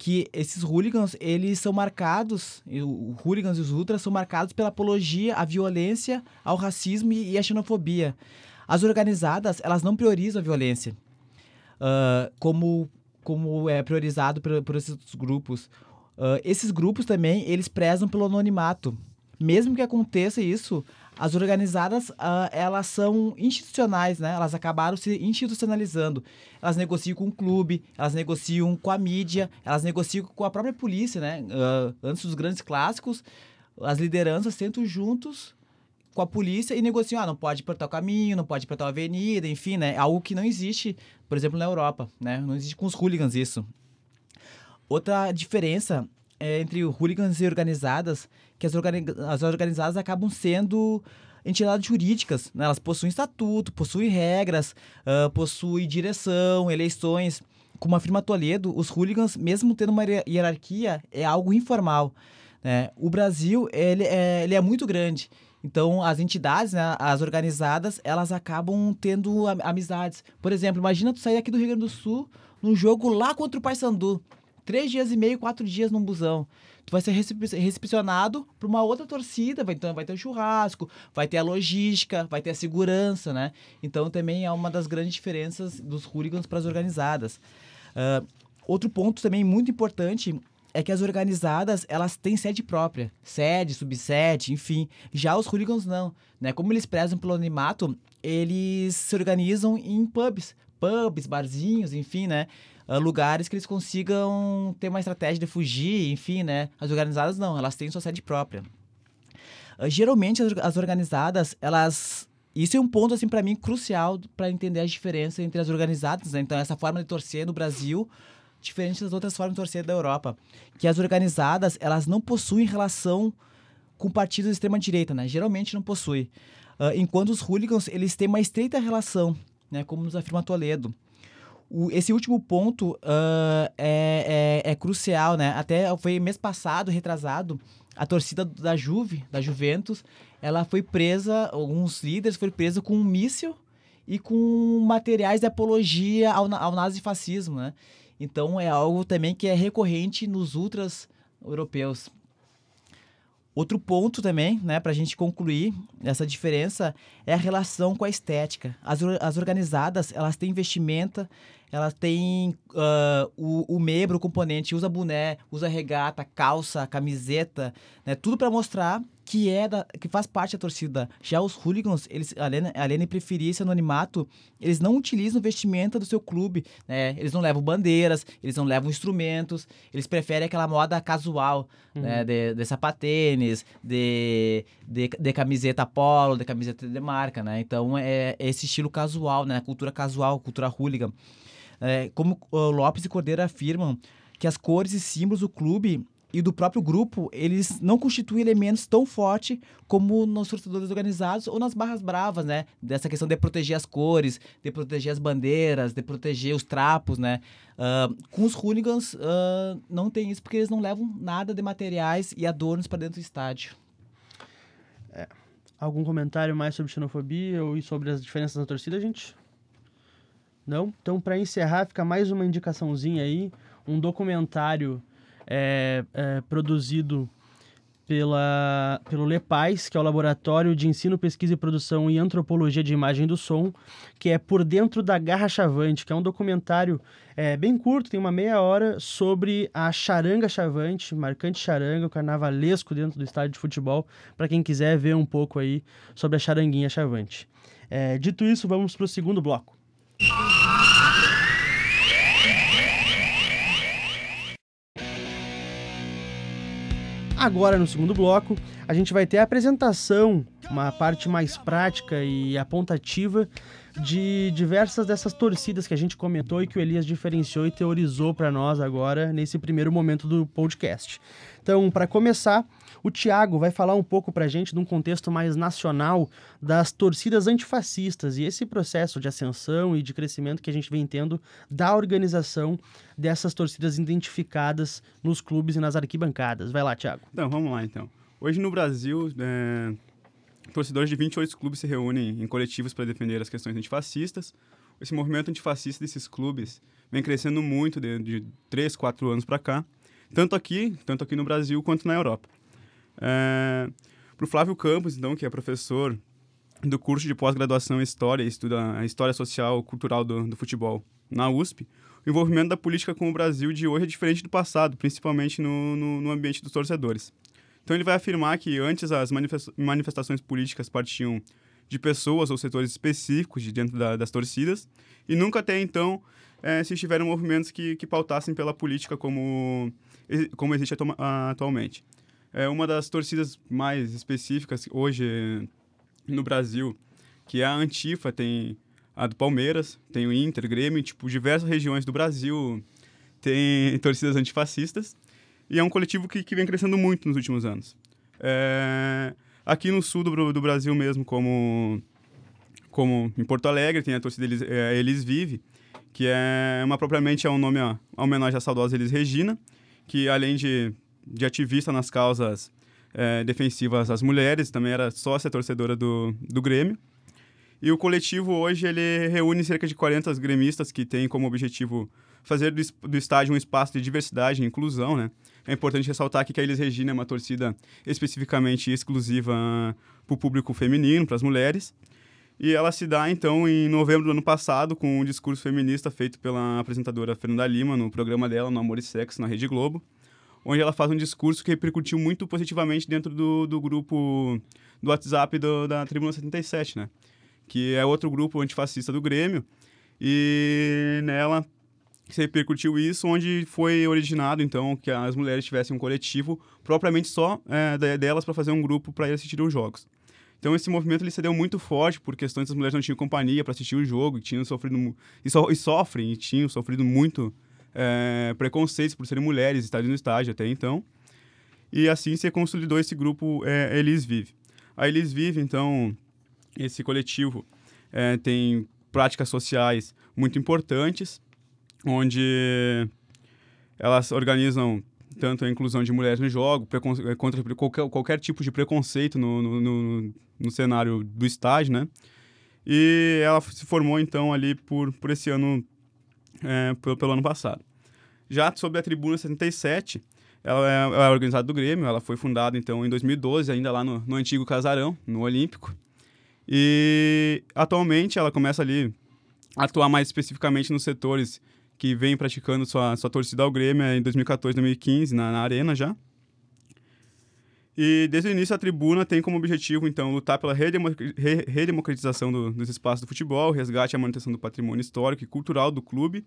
que esses hooligans, eles são marcados, e o o hooligans e os ultras são marcados pela apologia à violência, ao racismo e à xenofobia. As organizadas, elas não priorizam a violência, ah, como, como é priorizado por, por esses grupos. Ah, esses grupos também, eles prezam pelo anonimato, mesmo que aconteça isso, as organizadas, ah, elas são institucionais, né? Elas acabaram se institucionalizando. Elas negociam com o clube, elas negociam com a mídia, elas negociam com a própria polícia, né? Ah, antes dos grandes clássicos, as lideranças sentam juntos com a polícia e negociam, ah, não pode apertar o caminho, não pode apertar a avenida, enfim, né? Algo que não existe, por exemplo, na Europa, né? Não existe com os hooligans isso. Outra diferença é entre hooligans e organizadas, que as, organi as organizadas acabam sendo entidades jurídicas, né? Elas possuem estatuto, possuem regras, uh, possuem direção, eleições. Como afirma Toledo, os hooligans, mesmo tendo uma hierarquia, é algo informal. Né? O Brasil, ele é, ele é muito grande. Então, as entidades, né, as organizadas, elas acabam tendo amizades. Por exemplo, imagina tu sair aqui do Rio Grande do Sul num jogo lá contra o Paysandu. Três dias e meio, quatro dias num busão. Tu vai ser recepcionado por uma outra torcida, vai, então, vai ter o churrasco, vai ter a logística, vai ter a segurança, né? Então, também é uma das grandes diferenças dos hooligans para as organizadas. Uh, outro ponto também muito importante é que as organizadas, elas têm sede própria, sede, subsede, enfim. Já os hooligans não, né? Como eles prezam pelo anonimato, eles se organizam em pubs, pubs, barzinhos, enfim, né? Uh, lugares que eles consigam ter uma estratégia de fugir, enfim, né? As organizadas não, elas têm sua sede própria. Uh, geralmente as, as organizadas, elas isso é um ponto assim para mim crucial para entender a diferença entre as organizadas, né? Então essa forma de torcer no Brasil diferente das outras formas de torcer da Europa, que as organizadas, elas não possuem relação com partidos de extrema direita, né? Geralmente não possui. Uh, enquanto os hooligans, eles têm uma estreita relação, né? Como nos afirma Toledo. O, esse último ponto uh, é, é, é, crucial, né? Até foi mês passado, retrasado, a torcida da Juve, da Juventus, ela foi presa, alguns líderes foram presos com um míssil e com materiais de apologia ao, ao nazifascismo, né? Então é algo também que é recorrente nos ultras europeus. Outro ponto também, né, para a gente concluir essa diferença é a relação com a estética. As, as organizadas, elas têm vestimenta, elas têm uh, o, o membro, o componente, usa boné, usa regata, calça, camiseta, né, tudo para mostrar que é da, que faz parte da torcida. Já os hooligans, eles, além, além de preferir esse anonimato, eles não utilizam vestimenta do seu clube, né? Eles não levam bandeiras, eles não levam instrumentos, eles preferem aquela moda casual, uhum. né? De, de sapatênis, de, de, de, camiseta polo, de camiseta de marca, né? Então, é, é esse estilo casual, né? Cultura casual, cultura hooligan. É, como o Lopes e Cordeiro afirmam, que as cores e símbolos do clube e do próprio grupo, eles não constituem elementos tão fortes como nos torcedores organizados ou nas barras bravas, né? Dessa questão de proteger as cores, de proteger as bandeiras, de proteger os trapos, né? Uh, com os hooligans, uh, não tem isso porque eles não levam nada de materiais e adornos para dentro do estádio. É. Algum comentário mais sobre xenofobia ou sobre as diferenças na torcida, gente? Não? Então, para encerrar, fica mais uma indicaçãozinha aí, um documentário é, é, produzido pela, pelo LEPAIS, que é o Laboratório de Ensino, Pesquisa e Produção e Antropologia de Imagem do Som, que é Por Dentro da Garra Chavante, que é um documentário é, bem curto, tem uma meia hora, sobre a charanga chavante, marcante charanga, o carnavalesco dentro do estádio de futebol, para quem quiser ver um pouco aí sobre a charanguinha chavante. É, dito isso, vamos para o segundo bloco. Agora, no segundo bloco, a gente vai ter a apresentação, uma parte mais prática e apontativa de diversas dessas torcidas que a gente comentou e que o Elias diferenciou e teorizou para nós agora nesse primeiro momento do podcast. Então, para começar, o Tiago vai falar um pouco para a gente, num contexto mais nacional, das torcidas antifascistas e esse processo de ascensão e de crescimento que a gente vem tendo da organização dessas torcidas identificadas nos clubes e nas arquibancadas. Vai lá, Tiago. Então, vamos lá, então. Hoje no Brasil, é... torcedores de 28 clubes se reúnem em coletivos para defender as questões antifascistas. Esse movimento antifascista desses clubes vem crescendo muito de, de 3, 4 anos para cá, tanto aqui, tanto aqui no Brasil quanto na Europa. É, para o Flávio Campos, então, que é professor do curso de pós-graduação em História, estuda a História Social e Cultural do, do Futebol na USP, o envolvimento da política com o Brasil de hoje é diferente do passado, principalmente no, no, no ambiente dos torcedores. Então ele vai afirmar que antes as manifesta- manifestações políticas partiam de pessoas ou setores específicos de dentro da- das torcidas e nunca até então eh, se tiveram movimentos que, que pautassem pela política como, como existe atualmente. É uma das torcidas mais específicas hoje no Brasil, que é a Antifa, tem a do Palmeiras, tem o Inter, Grêmio, tipo, diversas regiões do Brasil tem torcidas antifascistas. E é um coletivo que, que vem crescendo muito nos últimos anos. É, aqui no sul do, do Brasil mesmo, como, como em Porto Alegre, tem a torcida Elis, é, Elis Vive, que é uma propriamente é um nome a, a homenagem à saudosa Elis Regina, que além de, de ativista nas causas é, defensivas às mulheres, também era sócia torcedora do, do Grêmio. E o coletivo hoje ele reúne cerca de 40 gremistas que tem como objetivo fazer do, do estádio um espaço de diversidade e inclusão, né? É importante ressaltar aqui que a Elis Regina é uma torcida especificamente exclusiva para o público feminino, para as mulheres. E ela se dá, então, em novembro do ano passado, com um discurso feminista feito pela apresentadora Fernanda Lima no programa dela, no Amor e Sexo, na Rede Globo, onde ela faz um discurso que repercutiu muito positivamente dentro do, do grupo do WhatsApp do- da Tribuna 77, né? Que é outro grupo antifascista do Grêmio. E nela se repercutiu isso, onde foi originado, então, que as mulheres tivessem um coletivo propriamente só é, de- delas para fazer um grupo para ir assistir os jogos. Então, esse movimento ele se deu muito forte por questões das mulheres não tinham companhia para assistir o jogo, e tinham sofrido e, so, e sofrem e tinham sofrido muito é, preconceitos por serem mulheres, estarem no estádio até então. E assim se consolidou esse grupo é, Elis Vive. A Elis Vive, então, esse coletivo é, tem práticas sociais muito importantes, onde elas organizam tanto a inclusão de mulheres no jogo, eh, contra qualquer, qualquer tipo de preconceito no, no, no, no cenário do estádio, né? E ela se formou, então, ali por, por esse ano, é, pelo, pelo ano passado. Já sobre a Tribuna 77, ela é, ela é organizada do Grêmio, ela foi fundada, então, em 2012, ainda lá no, no antigo Casarão, no Olímpico. E atualmente ela começa ali a atuar mais especificamente nos setores que vem praticando sua, sua torcida ao Grêmio é em 2014, 2015, na, na Arena já. E desde o início a tribuna tem como objetivo, então, lutar pela redemo- re- redemocratização do- dos espaços do futebol, resgate e manutenção do patrimônio histórico e cultural do clube,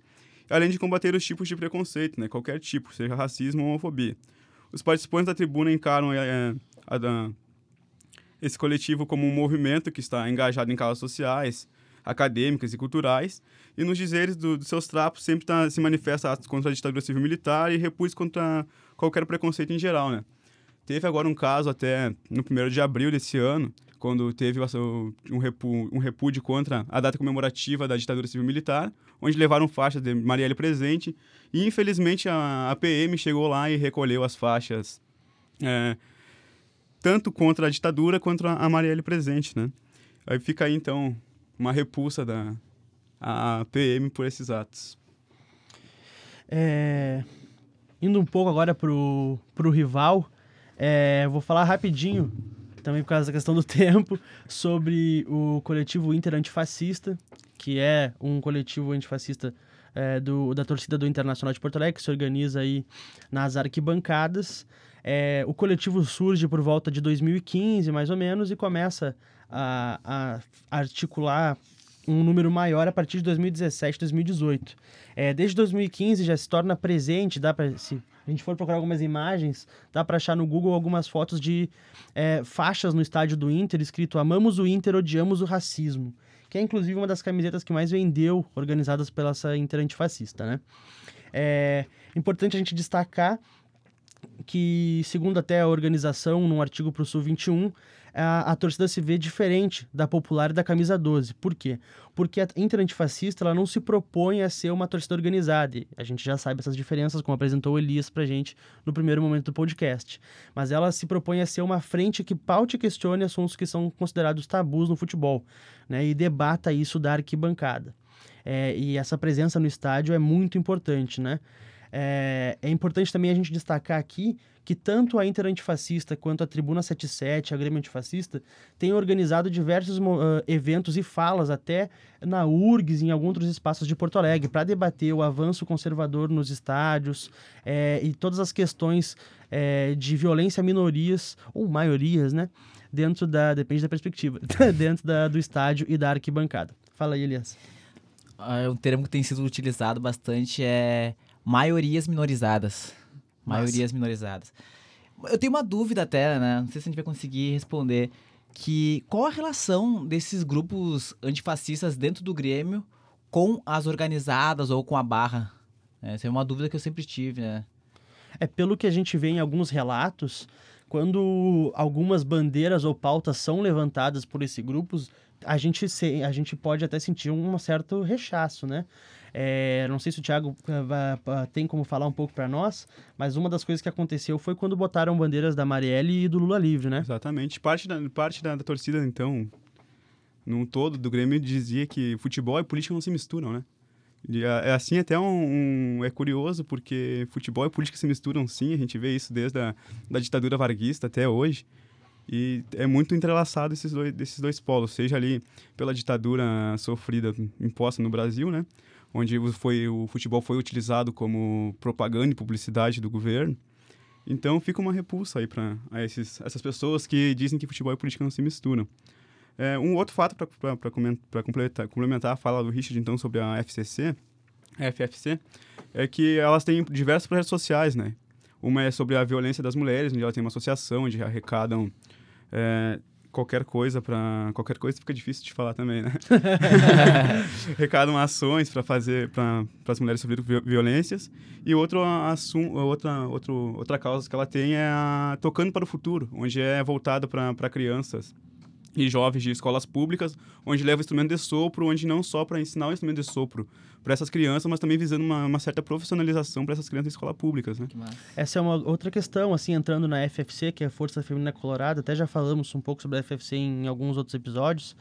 além de combater os tipos de preconceito, né, qualquer tipo, seja racismo ou homofobia. Os participantes da tribuna encaram é, a- a- esse coletivo como um movimento que está engajado em causas sociais, acadêmicas e culturais, e nos dizeres do- dos seus trapos sempre tá, se manifesta atos contra a ditadura civil-militar e repúdios contra qualquer preconceito em geral, né? Teve agora um caso até no 1 de abril desse ano, quando teve o- o- um, repu, um repúdio contra a data comemorativa da ditadura civil-militar, onde levaram faixas de Marielle presente, e infelizmente a, a PM chegou lá e recolheu as faixas, é, tanto contra a ditadura quanto a Marielle presente, né? Aí fica aí, então, uma repulsa da a PM por esses atos. É, indo um pouco agora pro, pro rival, é, vou falar rapidinho, também por causa da questão do tempo, sobre o coletivo Inter Antifascista, que é um coletivo antifascista é, do, da torcida do Internacional de Porto Alegre, que se organiza aí nas arquibancadas. É, o coletivo surge por volta de 2015, mais ou menos, e começa a, a articular um número maior a partir de 2017, 2018. É, desde 2015 já se torna presente, dá para se a gente for procurar algumas imagens, dá para achar no Google algumas fotos de é, faixas no estádio do Inter escrito Amamos o Inter, odiamos o racismo, que é inclusive uma das camisetas que mais vendeu organizadas pela essa Inter antifascista, né? É importante a gente destacar que, segundo até a organização, num artigo para o Sul 21, a, a torcida se vê diferente da popular e da camisa 12. Por quê? Porque a Inter Antifascista ela não se propõe a ser uma torcida organizada. E a gente já sabe essas diferenças, como apresentou o Elias pra gente no primeiro momento do podcast. Mas ela se propõe a ser uma frente que paute e questione assuntos que são considerados tabus no futebol, né? E debata isso da arquibancada. É, e essa presença no estádio é muito importante, né? É, é importante também a gente destacar aqui que tanto a Inter Antifascista quanto a Tribuna 77, a Grêmio Antifascista, têm organizado diversos uh, eventos e falas até na URGS, em alguns outros espaços de Porto Alegre, para debater o avanço conservador nos estádios é, e todas as questões é, de violência a minorias, ou maiorias, né? Dentro da. Depende da perspectiva. dentro da, do estádio e da arquibancada. Fala aí, Elias. Uh, um termo que tem sido utilizado bastante é maiorias minorizadas. Maiorias Nossa. minorizadas. Eu tenho uma dúvida até, né? Não sei se a gente vai conseguir responder. Que qual a relação desses grupos antifascistas dentro do Grêmio com as organizadas ou com a barra? Essa é uma dúvida que eu sempre tive, né? É pelo que a gente vê em alguns relatos, quando algumas bandeiras ou pautas são levantadas por esses grupos, a gente, se, a gente pode até sentir um certo rechaço, né? É, não sei se o Thiago uh, tem como falar um pouco para nós, mas uma das coisas que aconteceu foi quando botaram bandeiras da Marielle e do Lula livre, né? Exatamente. Parte da, parte da, da torcida, então, num todo, do Grêmio, dizia que futebol e política não se misturam, né? E é, assim até um, um, é curioso porque futebol e política se misturam sim, a gente vê isso desde a da ditadura varguista até hoje. E é muito entrelaçado esses dois, desses dois polos, seja ali pela ditadura sofrida imposta no Brasil, né? Onde foi, o futebol foi utilizado como propaganda e publicidade do governo. Então fica uma repulsa aí para essas pessoas que dizem que futebol e política não se misturam. É, um outro fato para complementar, complementar a fala do Richard então sobre a FCC, a FFC, é que elas têm diversos projetos sociais, né? Uma é sobre a violência das mulheres, onde ela tem uma associação onde arrecadam é, qualquer coisa para qualquer coisa fica difícil de falar também, né? Arrecadam ações para fazer para as mulheres sofrerem violências e outro assunto, outra outro, outra causa que ela tem é a tocando para o futuro, onde é voltada para crianças e jovens de escolas públicas, onde leva instrumento de sopro, onde não só para ensinar o instrumento de sopro para essas crianças, mas também visando uma, uma certa profissionalização para essas crianças em escolas públicas, né? Essa é uma outra questão, assim, entrando na FFC, que é a Força Feminina Colorada, até já falamos um pouco sobre a FFC em alguns outros episódios,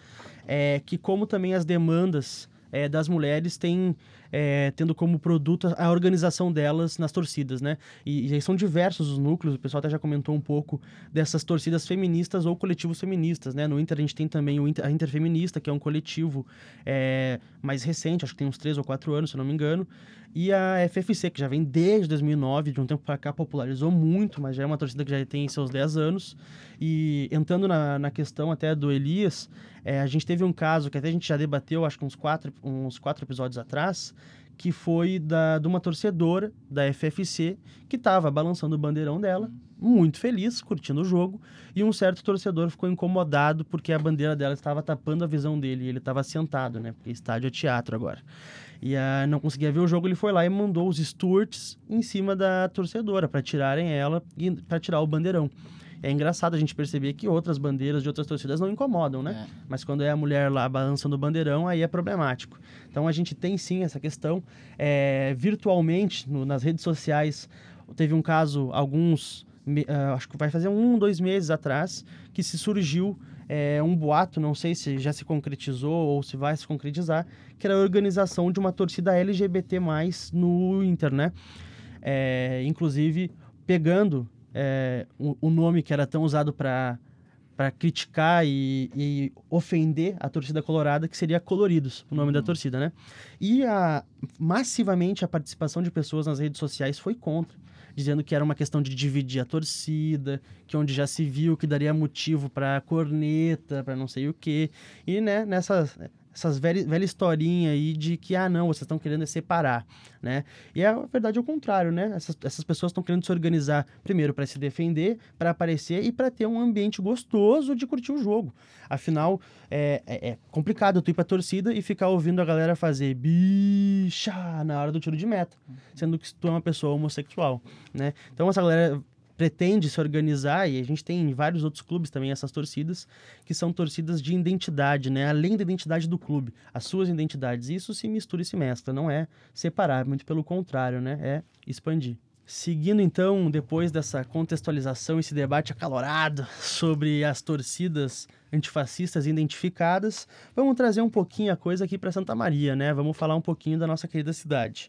é que como também as demandas é, das mulheres têm é, tendo como produto a organização delas nas torcidas, né? E, e são diversos os núcleos, o pessoal até já comentou um pouco dessas torcidas feministas ou coletivos feministas, né? No Inter a gente tem também o Inter, a Interfeminista, que é um coletivo é, mais recente, acho que tem uns três ou quatro anos, se não me engano, e a FFC, que já vem desde 2009, de um tempo para cá popularizou muito, mas já é uma torcida que já tem seus 10 anos. E entrando na, na questão até do Elias, é, a gente teve um caso que até a gente já debateu, acho que uns quatro, uns quatro episódios atrás, que foi da, de uma torcedora da FFC que estava balançando o bandeirão dela, muito feliz, curtindo o jogo, e um certo torcedor ficou incomodado porque a bandeira dela estava tapando a visão dele e ele estava sentado, né? Porque estádio é teatro agora. E não conseguia ver o jogo, ele foi lá e mandou os Stuarts em cima da torcedora para tirarem ela e para tirar o bandeirão é engraçado a gente perceber que outras bandeiras de outras torcidas não incomodam, né? É. Mas quando é a mulher lá balançando o bandeirão, aí é problemático. Então a gente tem sim essa questão. É, virtualmente, no, nas redes sociais, teve um caso, alguns, uh, acho que vai fazer um, dois meses atrás, que se surgiu é, um boato, não sei se já se concretizou ou se vai se concretizar, que era a organização de uma torcida LGBT+, no Inter, né? É, inclusive, pegando é, o, o, nome que era tão usado para para criticar e, e, ofender a torcida colorada, que seria Coloridos, o nome uhum. da torcida, né? E a, massivamente a participação de pessoas nas redes sociais foi contra, dizendo que era uma questão de dividir a torcida, que onde já se viu que daria motivo para corneta, para não sei o quê. E, né, nessas essas velha, velha historinha aí de que, ah, não, vocês estão querendo separar, né? E a verdade é o contrário, né? Essas, essas pessoas estão querendo se organizar, primeiro, para se defender, para aparecer e para ter um ambiente gostoso de curtir o jogo. Afinal, é, é, é, complicado tu ir pra torcida e ficar ouvindo a galera fazer bicha na hora do tiro de meta, sendo que tu é uma pessoa homossexual, né? Então, essa galera pretende se organizar, e a gente tem em vários outros clubes também essas torcidas, que são torcidas de identidade, né? Além da identidade do clube, as suas identidades. Isso se mistura e se mescla, não é separar, muito pelo contrário, né? É expandir. Seguindo então, depois dessa contextualização, esse debate acalorado sobre as torcidas antifascistas identificadas, vamos trazer um pouquinho a coisa aqui para Santa Maria, né? Vamos falar um pouquinho da nossa querida cidade.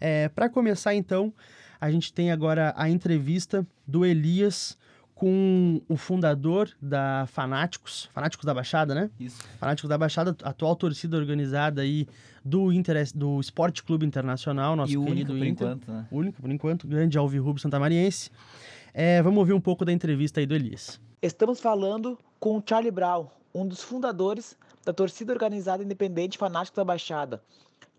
É, Para começar, então, a gente tem agora a entrevista do Elias com o fundador da Fanáticos, Fanáticos da Baixada, né? Isso. Fanáticos da Baixada, atual torcida organizada aí do, Inter, do Esporte Clube Internacional, nosso e querido único por Inter. enquanto, né? Único, por enquanto, grande Alvirrubro Santamariense. É, vamos ouvir um pouco da entrevista aí do Elias. Estamos falando com o Charlie Brown, um dos fundadores da torcida organizada independente Fanáticos da Baixada.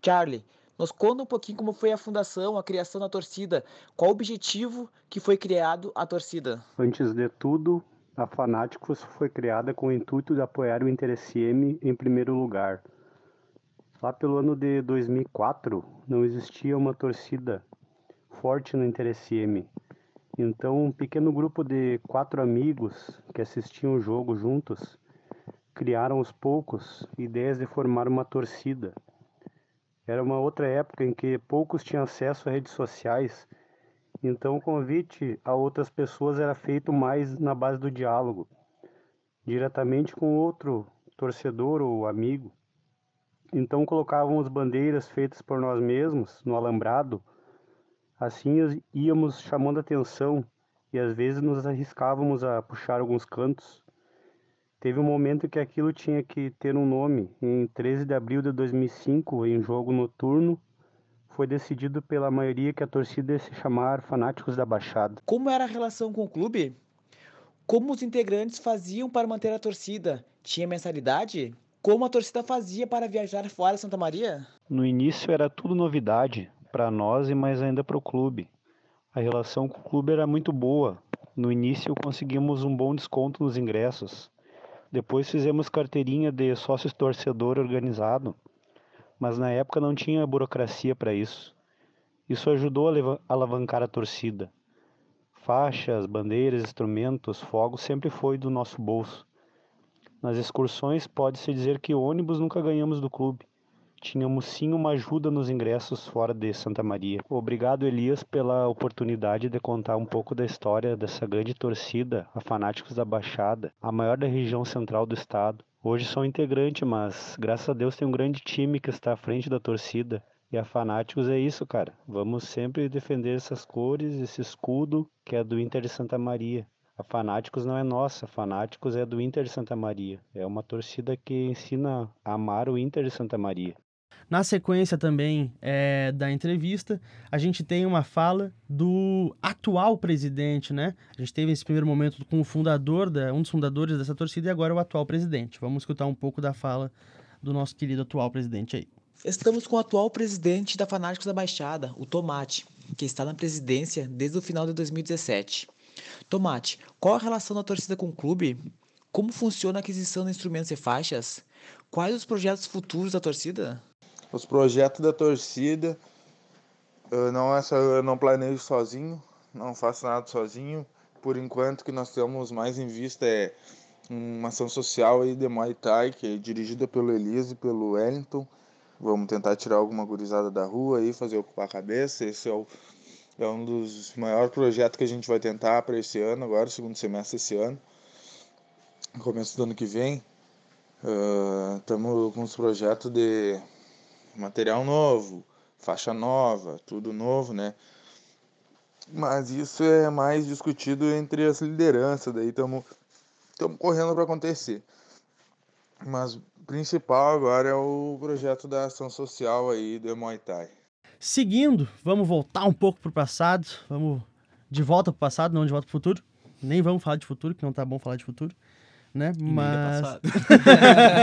Charlie, nos conta um pouquinho como foi a fundação, a criação da torcida, qual o objetivo que foi criado a torcida. Antes de tudo, a Fanáticos foi criada com o intuito de apoiar o Inter SM em primeiro lugar. Lá pelo ano de 2004, não existia uma torcida forte no Inter SM. Então, um pequeno grupo de quatro amigos que assistiam o jogo juntos criaram aos poucos ideias de formar uma torcida. Era uma outra época em que poucos tinham acesso a redes sociais, então o convite a outras pessoas era feito mais na base do diálogo, diretamente com outro torcedor ou amigo. Então colocávamos bandeiras feitas por nós mesmos no alambrado, assim íamos chamando atenção e às vezes nos arriscávamos a puxar alguns cantos. Teve um momento que aquilo tinha que ter um nome. Em 13 de abril de 2005, em jogo noturno, foi decidido pela maioria que a torcida ia se chamar Fanáticos da Baixada. Como era a relação com o clube? Como os integrantes faziam para manter a torcida? Tinha mensalidade? Como a torcida fazia para viajar fora de Santa Maria? No início era tudo novidade para nós e mais ainda para o clube. A relação com o clube era muito boa. No início conseguimos um bom desconto nos ingressos. Depois fizemos carteirinha de sócio torcedor organizado, mas na época não tinha burocracia para isso. Isso ajudou a alavancar a torcida. Faixas, bandeiras, instrumentos, fogos sempre foi do nosso bolso. Nas excursões pode-se dizer que ônibus nunca ganhamos do clube. Tínhamos sim uma ajuda nos ingressos fora de Santa Maria. Obrigado, Elias, pela oportunidade de contar um pouco da história dessa grande torcida, a Fanáticos da Baixada, a maior da região central do estado. Hoje sou integrante, mas graças a Deus tem um grande time que está à frente da torcida. E a Fanáticos é isso, cara. Vamos sempre defender essas cores, esse escudo que é do Inter de Santa Maria. A Fanáticos não é nossa, a Fanáticos é do Inter de Santa Maria. É uma torcida que ensina a amar o Inter de Santa Maria. Na sequência também é, da entrevista, a gente tem uma fala do atual presidente, né? A gente teve esse primeiro momento com o fundador, da, um dos fundadores dessa torcida e agora o atual presidente. Vamos escutar um pouco da fala do nosso querido atual presidente aí. Estamos com o atual presidente da Fanáticos da Baixada, o Tomate, que está na presidência desde o final de 2017. Tomate, qual a relação da torcida com o clube? Como funciona a aquisição de instrumentos e faixas? Quais os projetos futuros da torcida? Os projetos da torcida, eu não, essa, eu não planejo sozinho, não faço nada sozinho. Por enquanto, o que nós temos mais em vista é uma ação social aí de Muay Thai, que é dirigida pelo Elise e pelo Wellington. Vamos tentar tirar alguma gurizada da rua aí, fazer ocupar a cabeça. Esse é, o, é um dos maiores projetos que a gente vai tentar para esse ano, agora, segundo semestre desse ano. Começo do ano que vem. Estamos uh, com os projetos de material novo, faixa nova, tudo novo, né? Mas isso é mais discutido entre as lideranças, daí estamos correndo para acontecer. Mas o principal agora é o projeto da ação social aí do Muay Thai. Seguindo, vamos voltar um pouco pro passado, vamos de volta pro passado, não de volta pro futuro. Nem vamos falar de futuro, que não tá bom falar de futuro né? Mas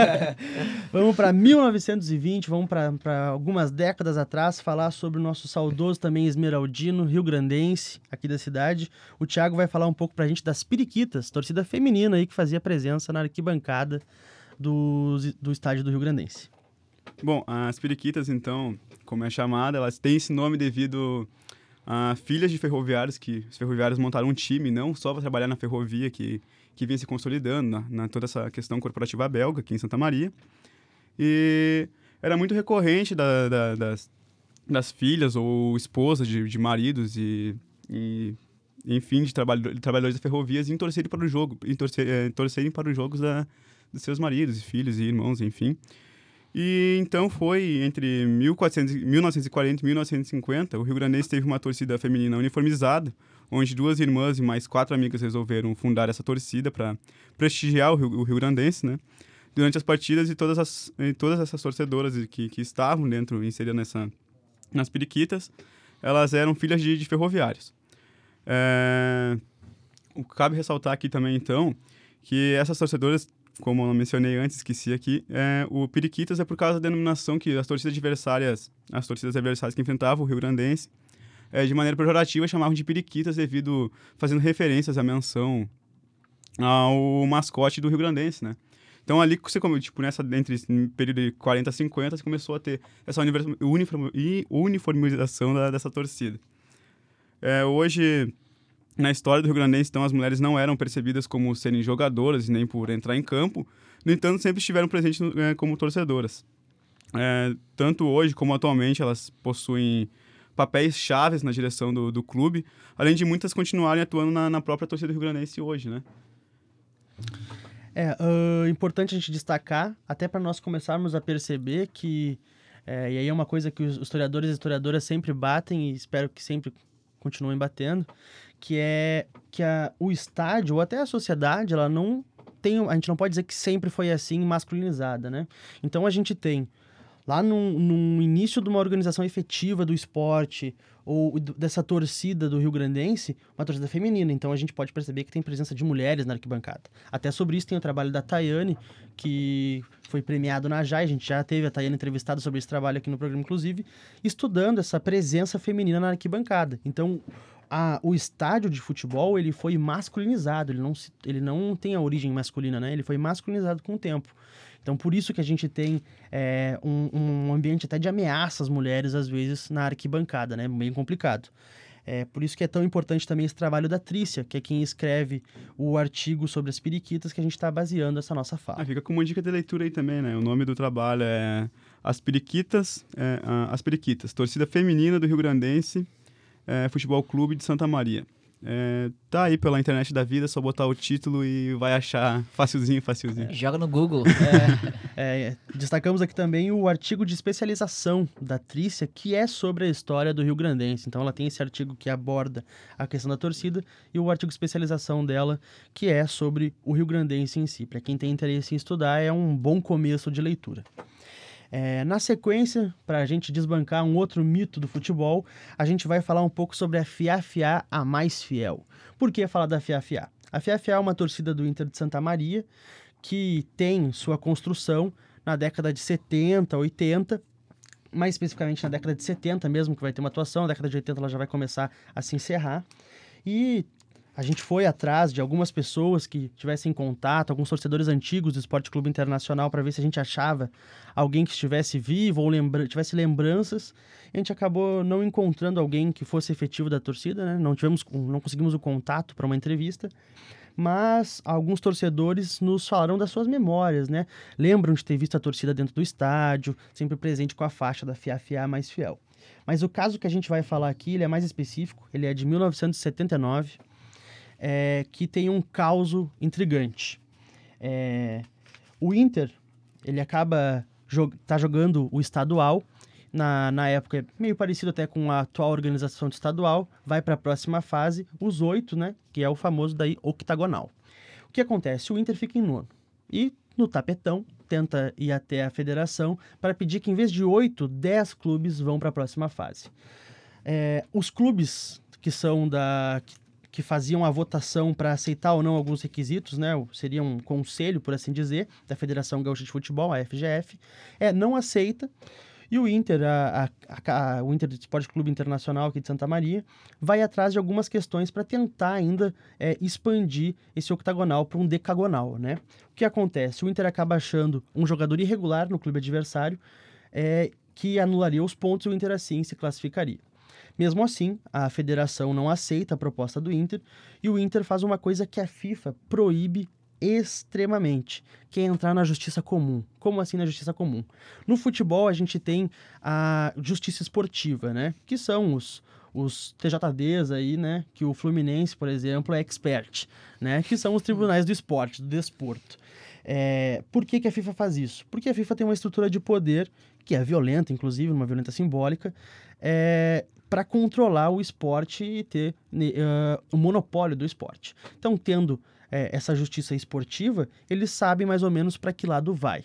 vamos para 1920, vamos para algumas décadas atrás falar sobre o nosso saudoso também esmeraldino, Rio Grandense, aqui da cidade. O Thiago vai falar um pouco para a gente das Periquitas, torcida feminina aí que fazia presença na arquibancada do, do estádio do Rio Grandense. Bom, as Periquitas, então, como é chamada, elas têm esse nome devido a filhas de ferroviários, que os ferroviários montaram um time, não só para trabalhar na ferrovia, que que vinha se consolidando na, na, toda essa questão corporativa belga aqui em Santa Maria. E era muito recorrente da, da, das, das filhas ou esposas de, de maridos e, e, enfim, de, trabalho, de trabalhadores de ferrovias em torcerem para o jogo, em torcer, é, torcerem para os jogos da, dos seus maridos, filhos e irmãos, enfim. E então foi entre 1400, 1940 e 1950, o Rio Grandense teve uma torcida feminina uniformizada, onde duas irmãs e mais quatro amigas resolveram fundar essa torcida para prestigiar o Rio, o Rio Grandense, né? Durante as partidas e todas, as, e todas essas torcedoras que, que estavam dentro, inseridas nessa, nas periquitas, elas eram filhas de, de ferroviários. É, cabe ressaltar aqui também, então, que essas torcedoras como eu mencionei antes, esqueci aqui, é, o Periquitas é por causa da denominação que as torcidas adversárias, as torcidas adversárias que enfrentavam o Rio Grandense, é, de maneira pejorativa chamavam de Periquitas devido, fazendo referências à menção ao mascote do Rio Grandense, né? Então ali, você, tipo, nessa, entre período de 40 a 50, você começou a ter essa uniformização da, dessa torcida. É, hoje, na história do Rio Grande então, as mulheres não eram percebidas como serem jogadoras nem por entrar em campo. No entanto, sempre estiveram presentes é, como torcedoras. É, tanto hoje como atualmente, elas possuem papéis chaves na direção do, do clube, além de muitas continuarem atuando na, na própria torcida do Rio Grandense hoje, né? É uh, importante a gente destacar, até para nós começarmos a perceber que, é, e aí é uma coisa que os historiadores e historiadoras sempre batem e espero que sempre continuem batendo, que é que a, o estádio ou até a sociedade, ela não tem, a gente não pode dizer que sempre foi assim masculinizada, né? Então a gente tem lá no, início de uma organização efetiva do esporte ou dessa torcida do Rio Grandense, uma torcida feminina. Então a gente pode perceber que tem presença de mulheres na arquibancada. Até sobre isso tem o trabalho da Tayane, que foi premiado na JAI. A gente já teve a Tayane entrevistada sobre esse trabalho aqui no programa, inclusive, estudando essa presença feminina na arquibancada. Então a, o estádio de futebol ele foi masculinizado, ele não, se, ele não tem a origem masculina, né? Ele foi masculinizado com o tempo. Então, por isso que a gente tem é, um, um, ambiente até de ameaça às mulheres, às vezes, na arquibancada, né? Bem complicado. É por isso que é tão importante também esse trabalho da Trícia, que é quem escreve o artigo sobre as periquitas que a gente está baseando essa nossa fala. Ah, fica com uma dica de leitura aí também, né? O nome do trabalho é As Periquitas, é, As Periquitas, torcida feminina do Rio Grandense, é, Futebol Clube de Santa Maria. É, tá aí pela internet da vida, só botar o título e vai achar facilzinho, facilzinho. É, joga no Google. É, é, destacamos aqui também o artigo de especialização da Trícia, que é sobre a história do Rio Grandense. Então ela tem esse artigo que aborda a questão da torcida e o artigo de especialização dela, que é sobre o Rio Grandense em si. Para quem tem interesse em estudar, é um bom começo de leitura. É, na sequência, para a gente desbancar um outro mito do futebol, a gente vai falar um pouco sobre a Fiafia a mais fiel. Por que falar da Fiafia? A Fiafia é uma torcida do Inter de Santa Maria que tem sua construção na década de 70, 80, mais especificamente na década de 70 mesmo, que vai ter uma atuação, na década de 80 ela já vai começar a se encerrar. E a gente foi atrás de algumas pessoas que tivessem contato, alguns torcedores antigos do Esporte Clube Internacional, para ver se a gente achava alguém que estivesse vivo ou lembra tivesse lembranças. a gente acabou não encontrando alguém que fosse efetivo da torcida, né? Não tivemos, não conseguimos o contato para uma entrevista. Mas alguns torcedores nos falaram das suas memórias, né? Lembram de ter visto a torcida dentro do estádio, sempre presente com a faixa da Fia Fia mais fiel. Mas o caso que a gente vai falar aqui, ele é mais específico, ele é de 1979 é, que tem um caos intrigante. É, o Inter, ele acaba jog tá jogando o estadual, na, na época é meio parecido até com a atual organização do estadual, vai para a próxima fase, os oito, né, que é o famoso daí octagonal. O que acontece? O Inter fica em nono e no tapetão tenta ir até a federação para pedir que em vez de oito, dez clubes vão para a próxima fase. É, os clubes que são da que que faziam a votação para aceitar ou não alguns requisitos, né? Seria um conselho, por assim dizer, da Federação Gaúcha de Futebol, a FGF, é não aceita. E o Inter, a, a, a, o Inter Esporte Clube Internacional aqui de Santa Maria, vai atrás de algumas questões para tentar ainda é, expandir esse octagonal para um decagonal, né? O que acontece? O Inter acaba achando um jogador irregular no clube adversário é, que anularia os pontos e o Inter assim se classificaria. Mesmo assim, a federação não aceita a proposta do Inter e o Inter faz uma coisa que a FIFA proíbe extremamente, que é entrar na justiça comum. Como assim na justiça comum? No futebol a gente tem a justiça esportiva, né? Que são os os TJDs aí, né, que o Fluminense, por exemplo, é expert, né, que são os tribunais do esporte, do desporto. É, por que, que a FIFA faz isso? Porque a FIFA tem uma estrutura de poder, que é violenta, inclusive, uma violenta simbólica, é, para controlar o esporte e ter uh, o monopólio do esporte. Então, tendo é, essa justiça esportiva, eles sabem mais ou menos para que lado vai.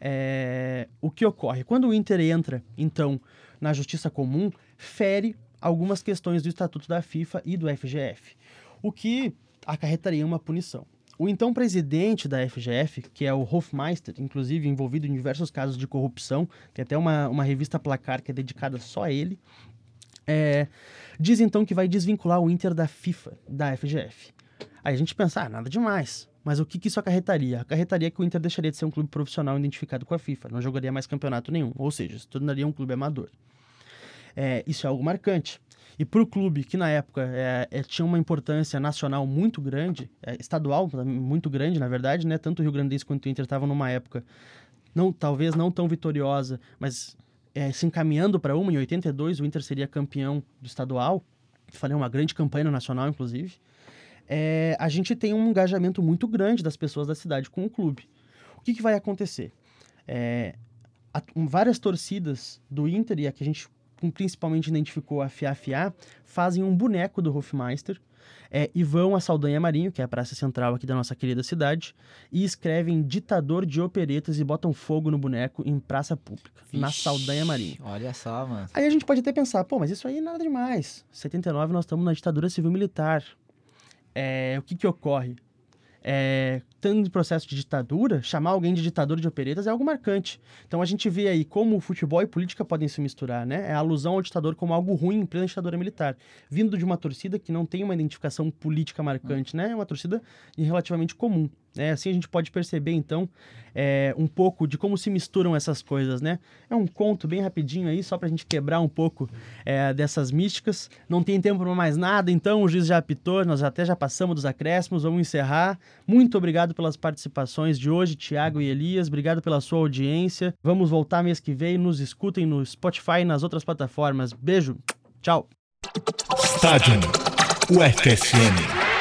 É, o que ocorre? Quando o Inter entra, então, na justiça comum, fere algumas questões do Estatuto da FIFA e do FGF, o que acarretaria uma punição. O então presidente da FGF, que é o Hofmeister, inclusive envolvido em diversos casos de corrupção, tem até uma, uma revista Placar que é dedicada só a ele, é, diz então que vai desvincular o Inter da FIFA, da FGF. Aí a gente pensa, ah, nada demais. Mas o que, que isso acarretaria? Acarretaria que o Inter deixaria de ser um clube profissional identificado com a FIFA, não jogaria mais campeonato nenhum, ou seja, se tornaria um clube amador. É, isso é algo marcante. E para o clube, que na época é, é, tinha uma importância nacional muito grande, é, estadual muito grande, na verdade, né? Tanto o Rio Grande quanto o Inter estavam numa época, não, talvez não tão vitoriosa, mas é, se encaminhando para uma. Em 82, o Inter seria campeão do estadual. Falei uma grande campanha nacional, inclusive é, a gente tem um engajamento muito grande das pessoas da cidade com o clube. O que, que vai acontecer? É, a, um, várias torcidas do Inter, e a que a gente principalmente identificou a FIA-FIA, fazem um boneco do Hofmeister é, e vão a Saldanha Marinho, que é a praça central aqui da nossa querida cidade, e escrevem ditador de operetas e botam fogo no boneco em praça pública, Vixe, na Saldanha Marinho. Olha só, mano. Aí a gente pode até pensar, pô, mas isso aí nada demais. 79 nós estamos na ditadura civil-militar é, o que, que ocorre? É, tendo processo de ditadura, chamar alguém de ditador de operetas é algo marcante. Então a gente vê aí como futebol e política podem se misturar, né? É a alusão ao ditador como algo ruim em plena ditadura militar, vindo de uma torcida que não tem uma identificação política marcante, né? É uma torcida relativamente comum. É, assim a gente pode perceber, então, é, um pouco de como se misturam essas coisas, né? É um conto bem rapidinho aí, só para a gente quebrar um pouco é, dessas místicas. Não tem tempo para mais nada, então o juiz já apitou, nós até já passamos dos acréscimos, vamos encerrar. Muito obrigado pelas participações de hoje, Tiago e Elias. Obrigado pela sua audiência. Vamos voltar mês que vem, nos escutem no Spotify e nas outras plataformas. Beijo, tchau. Estádio UFSM.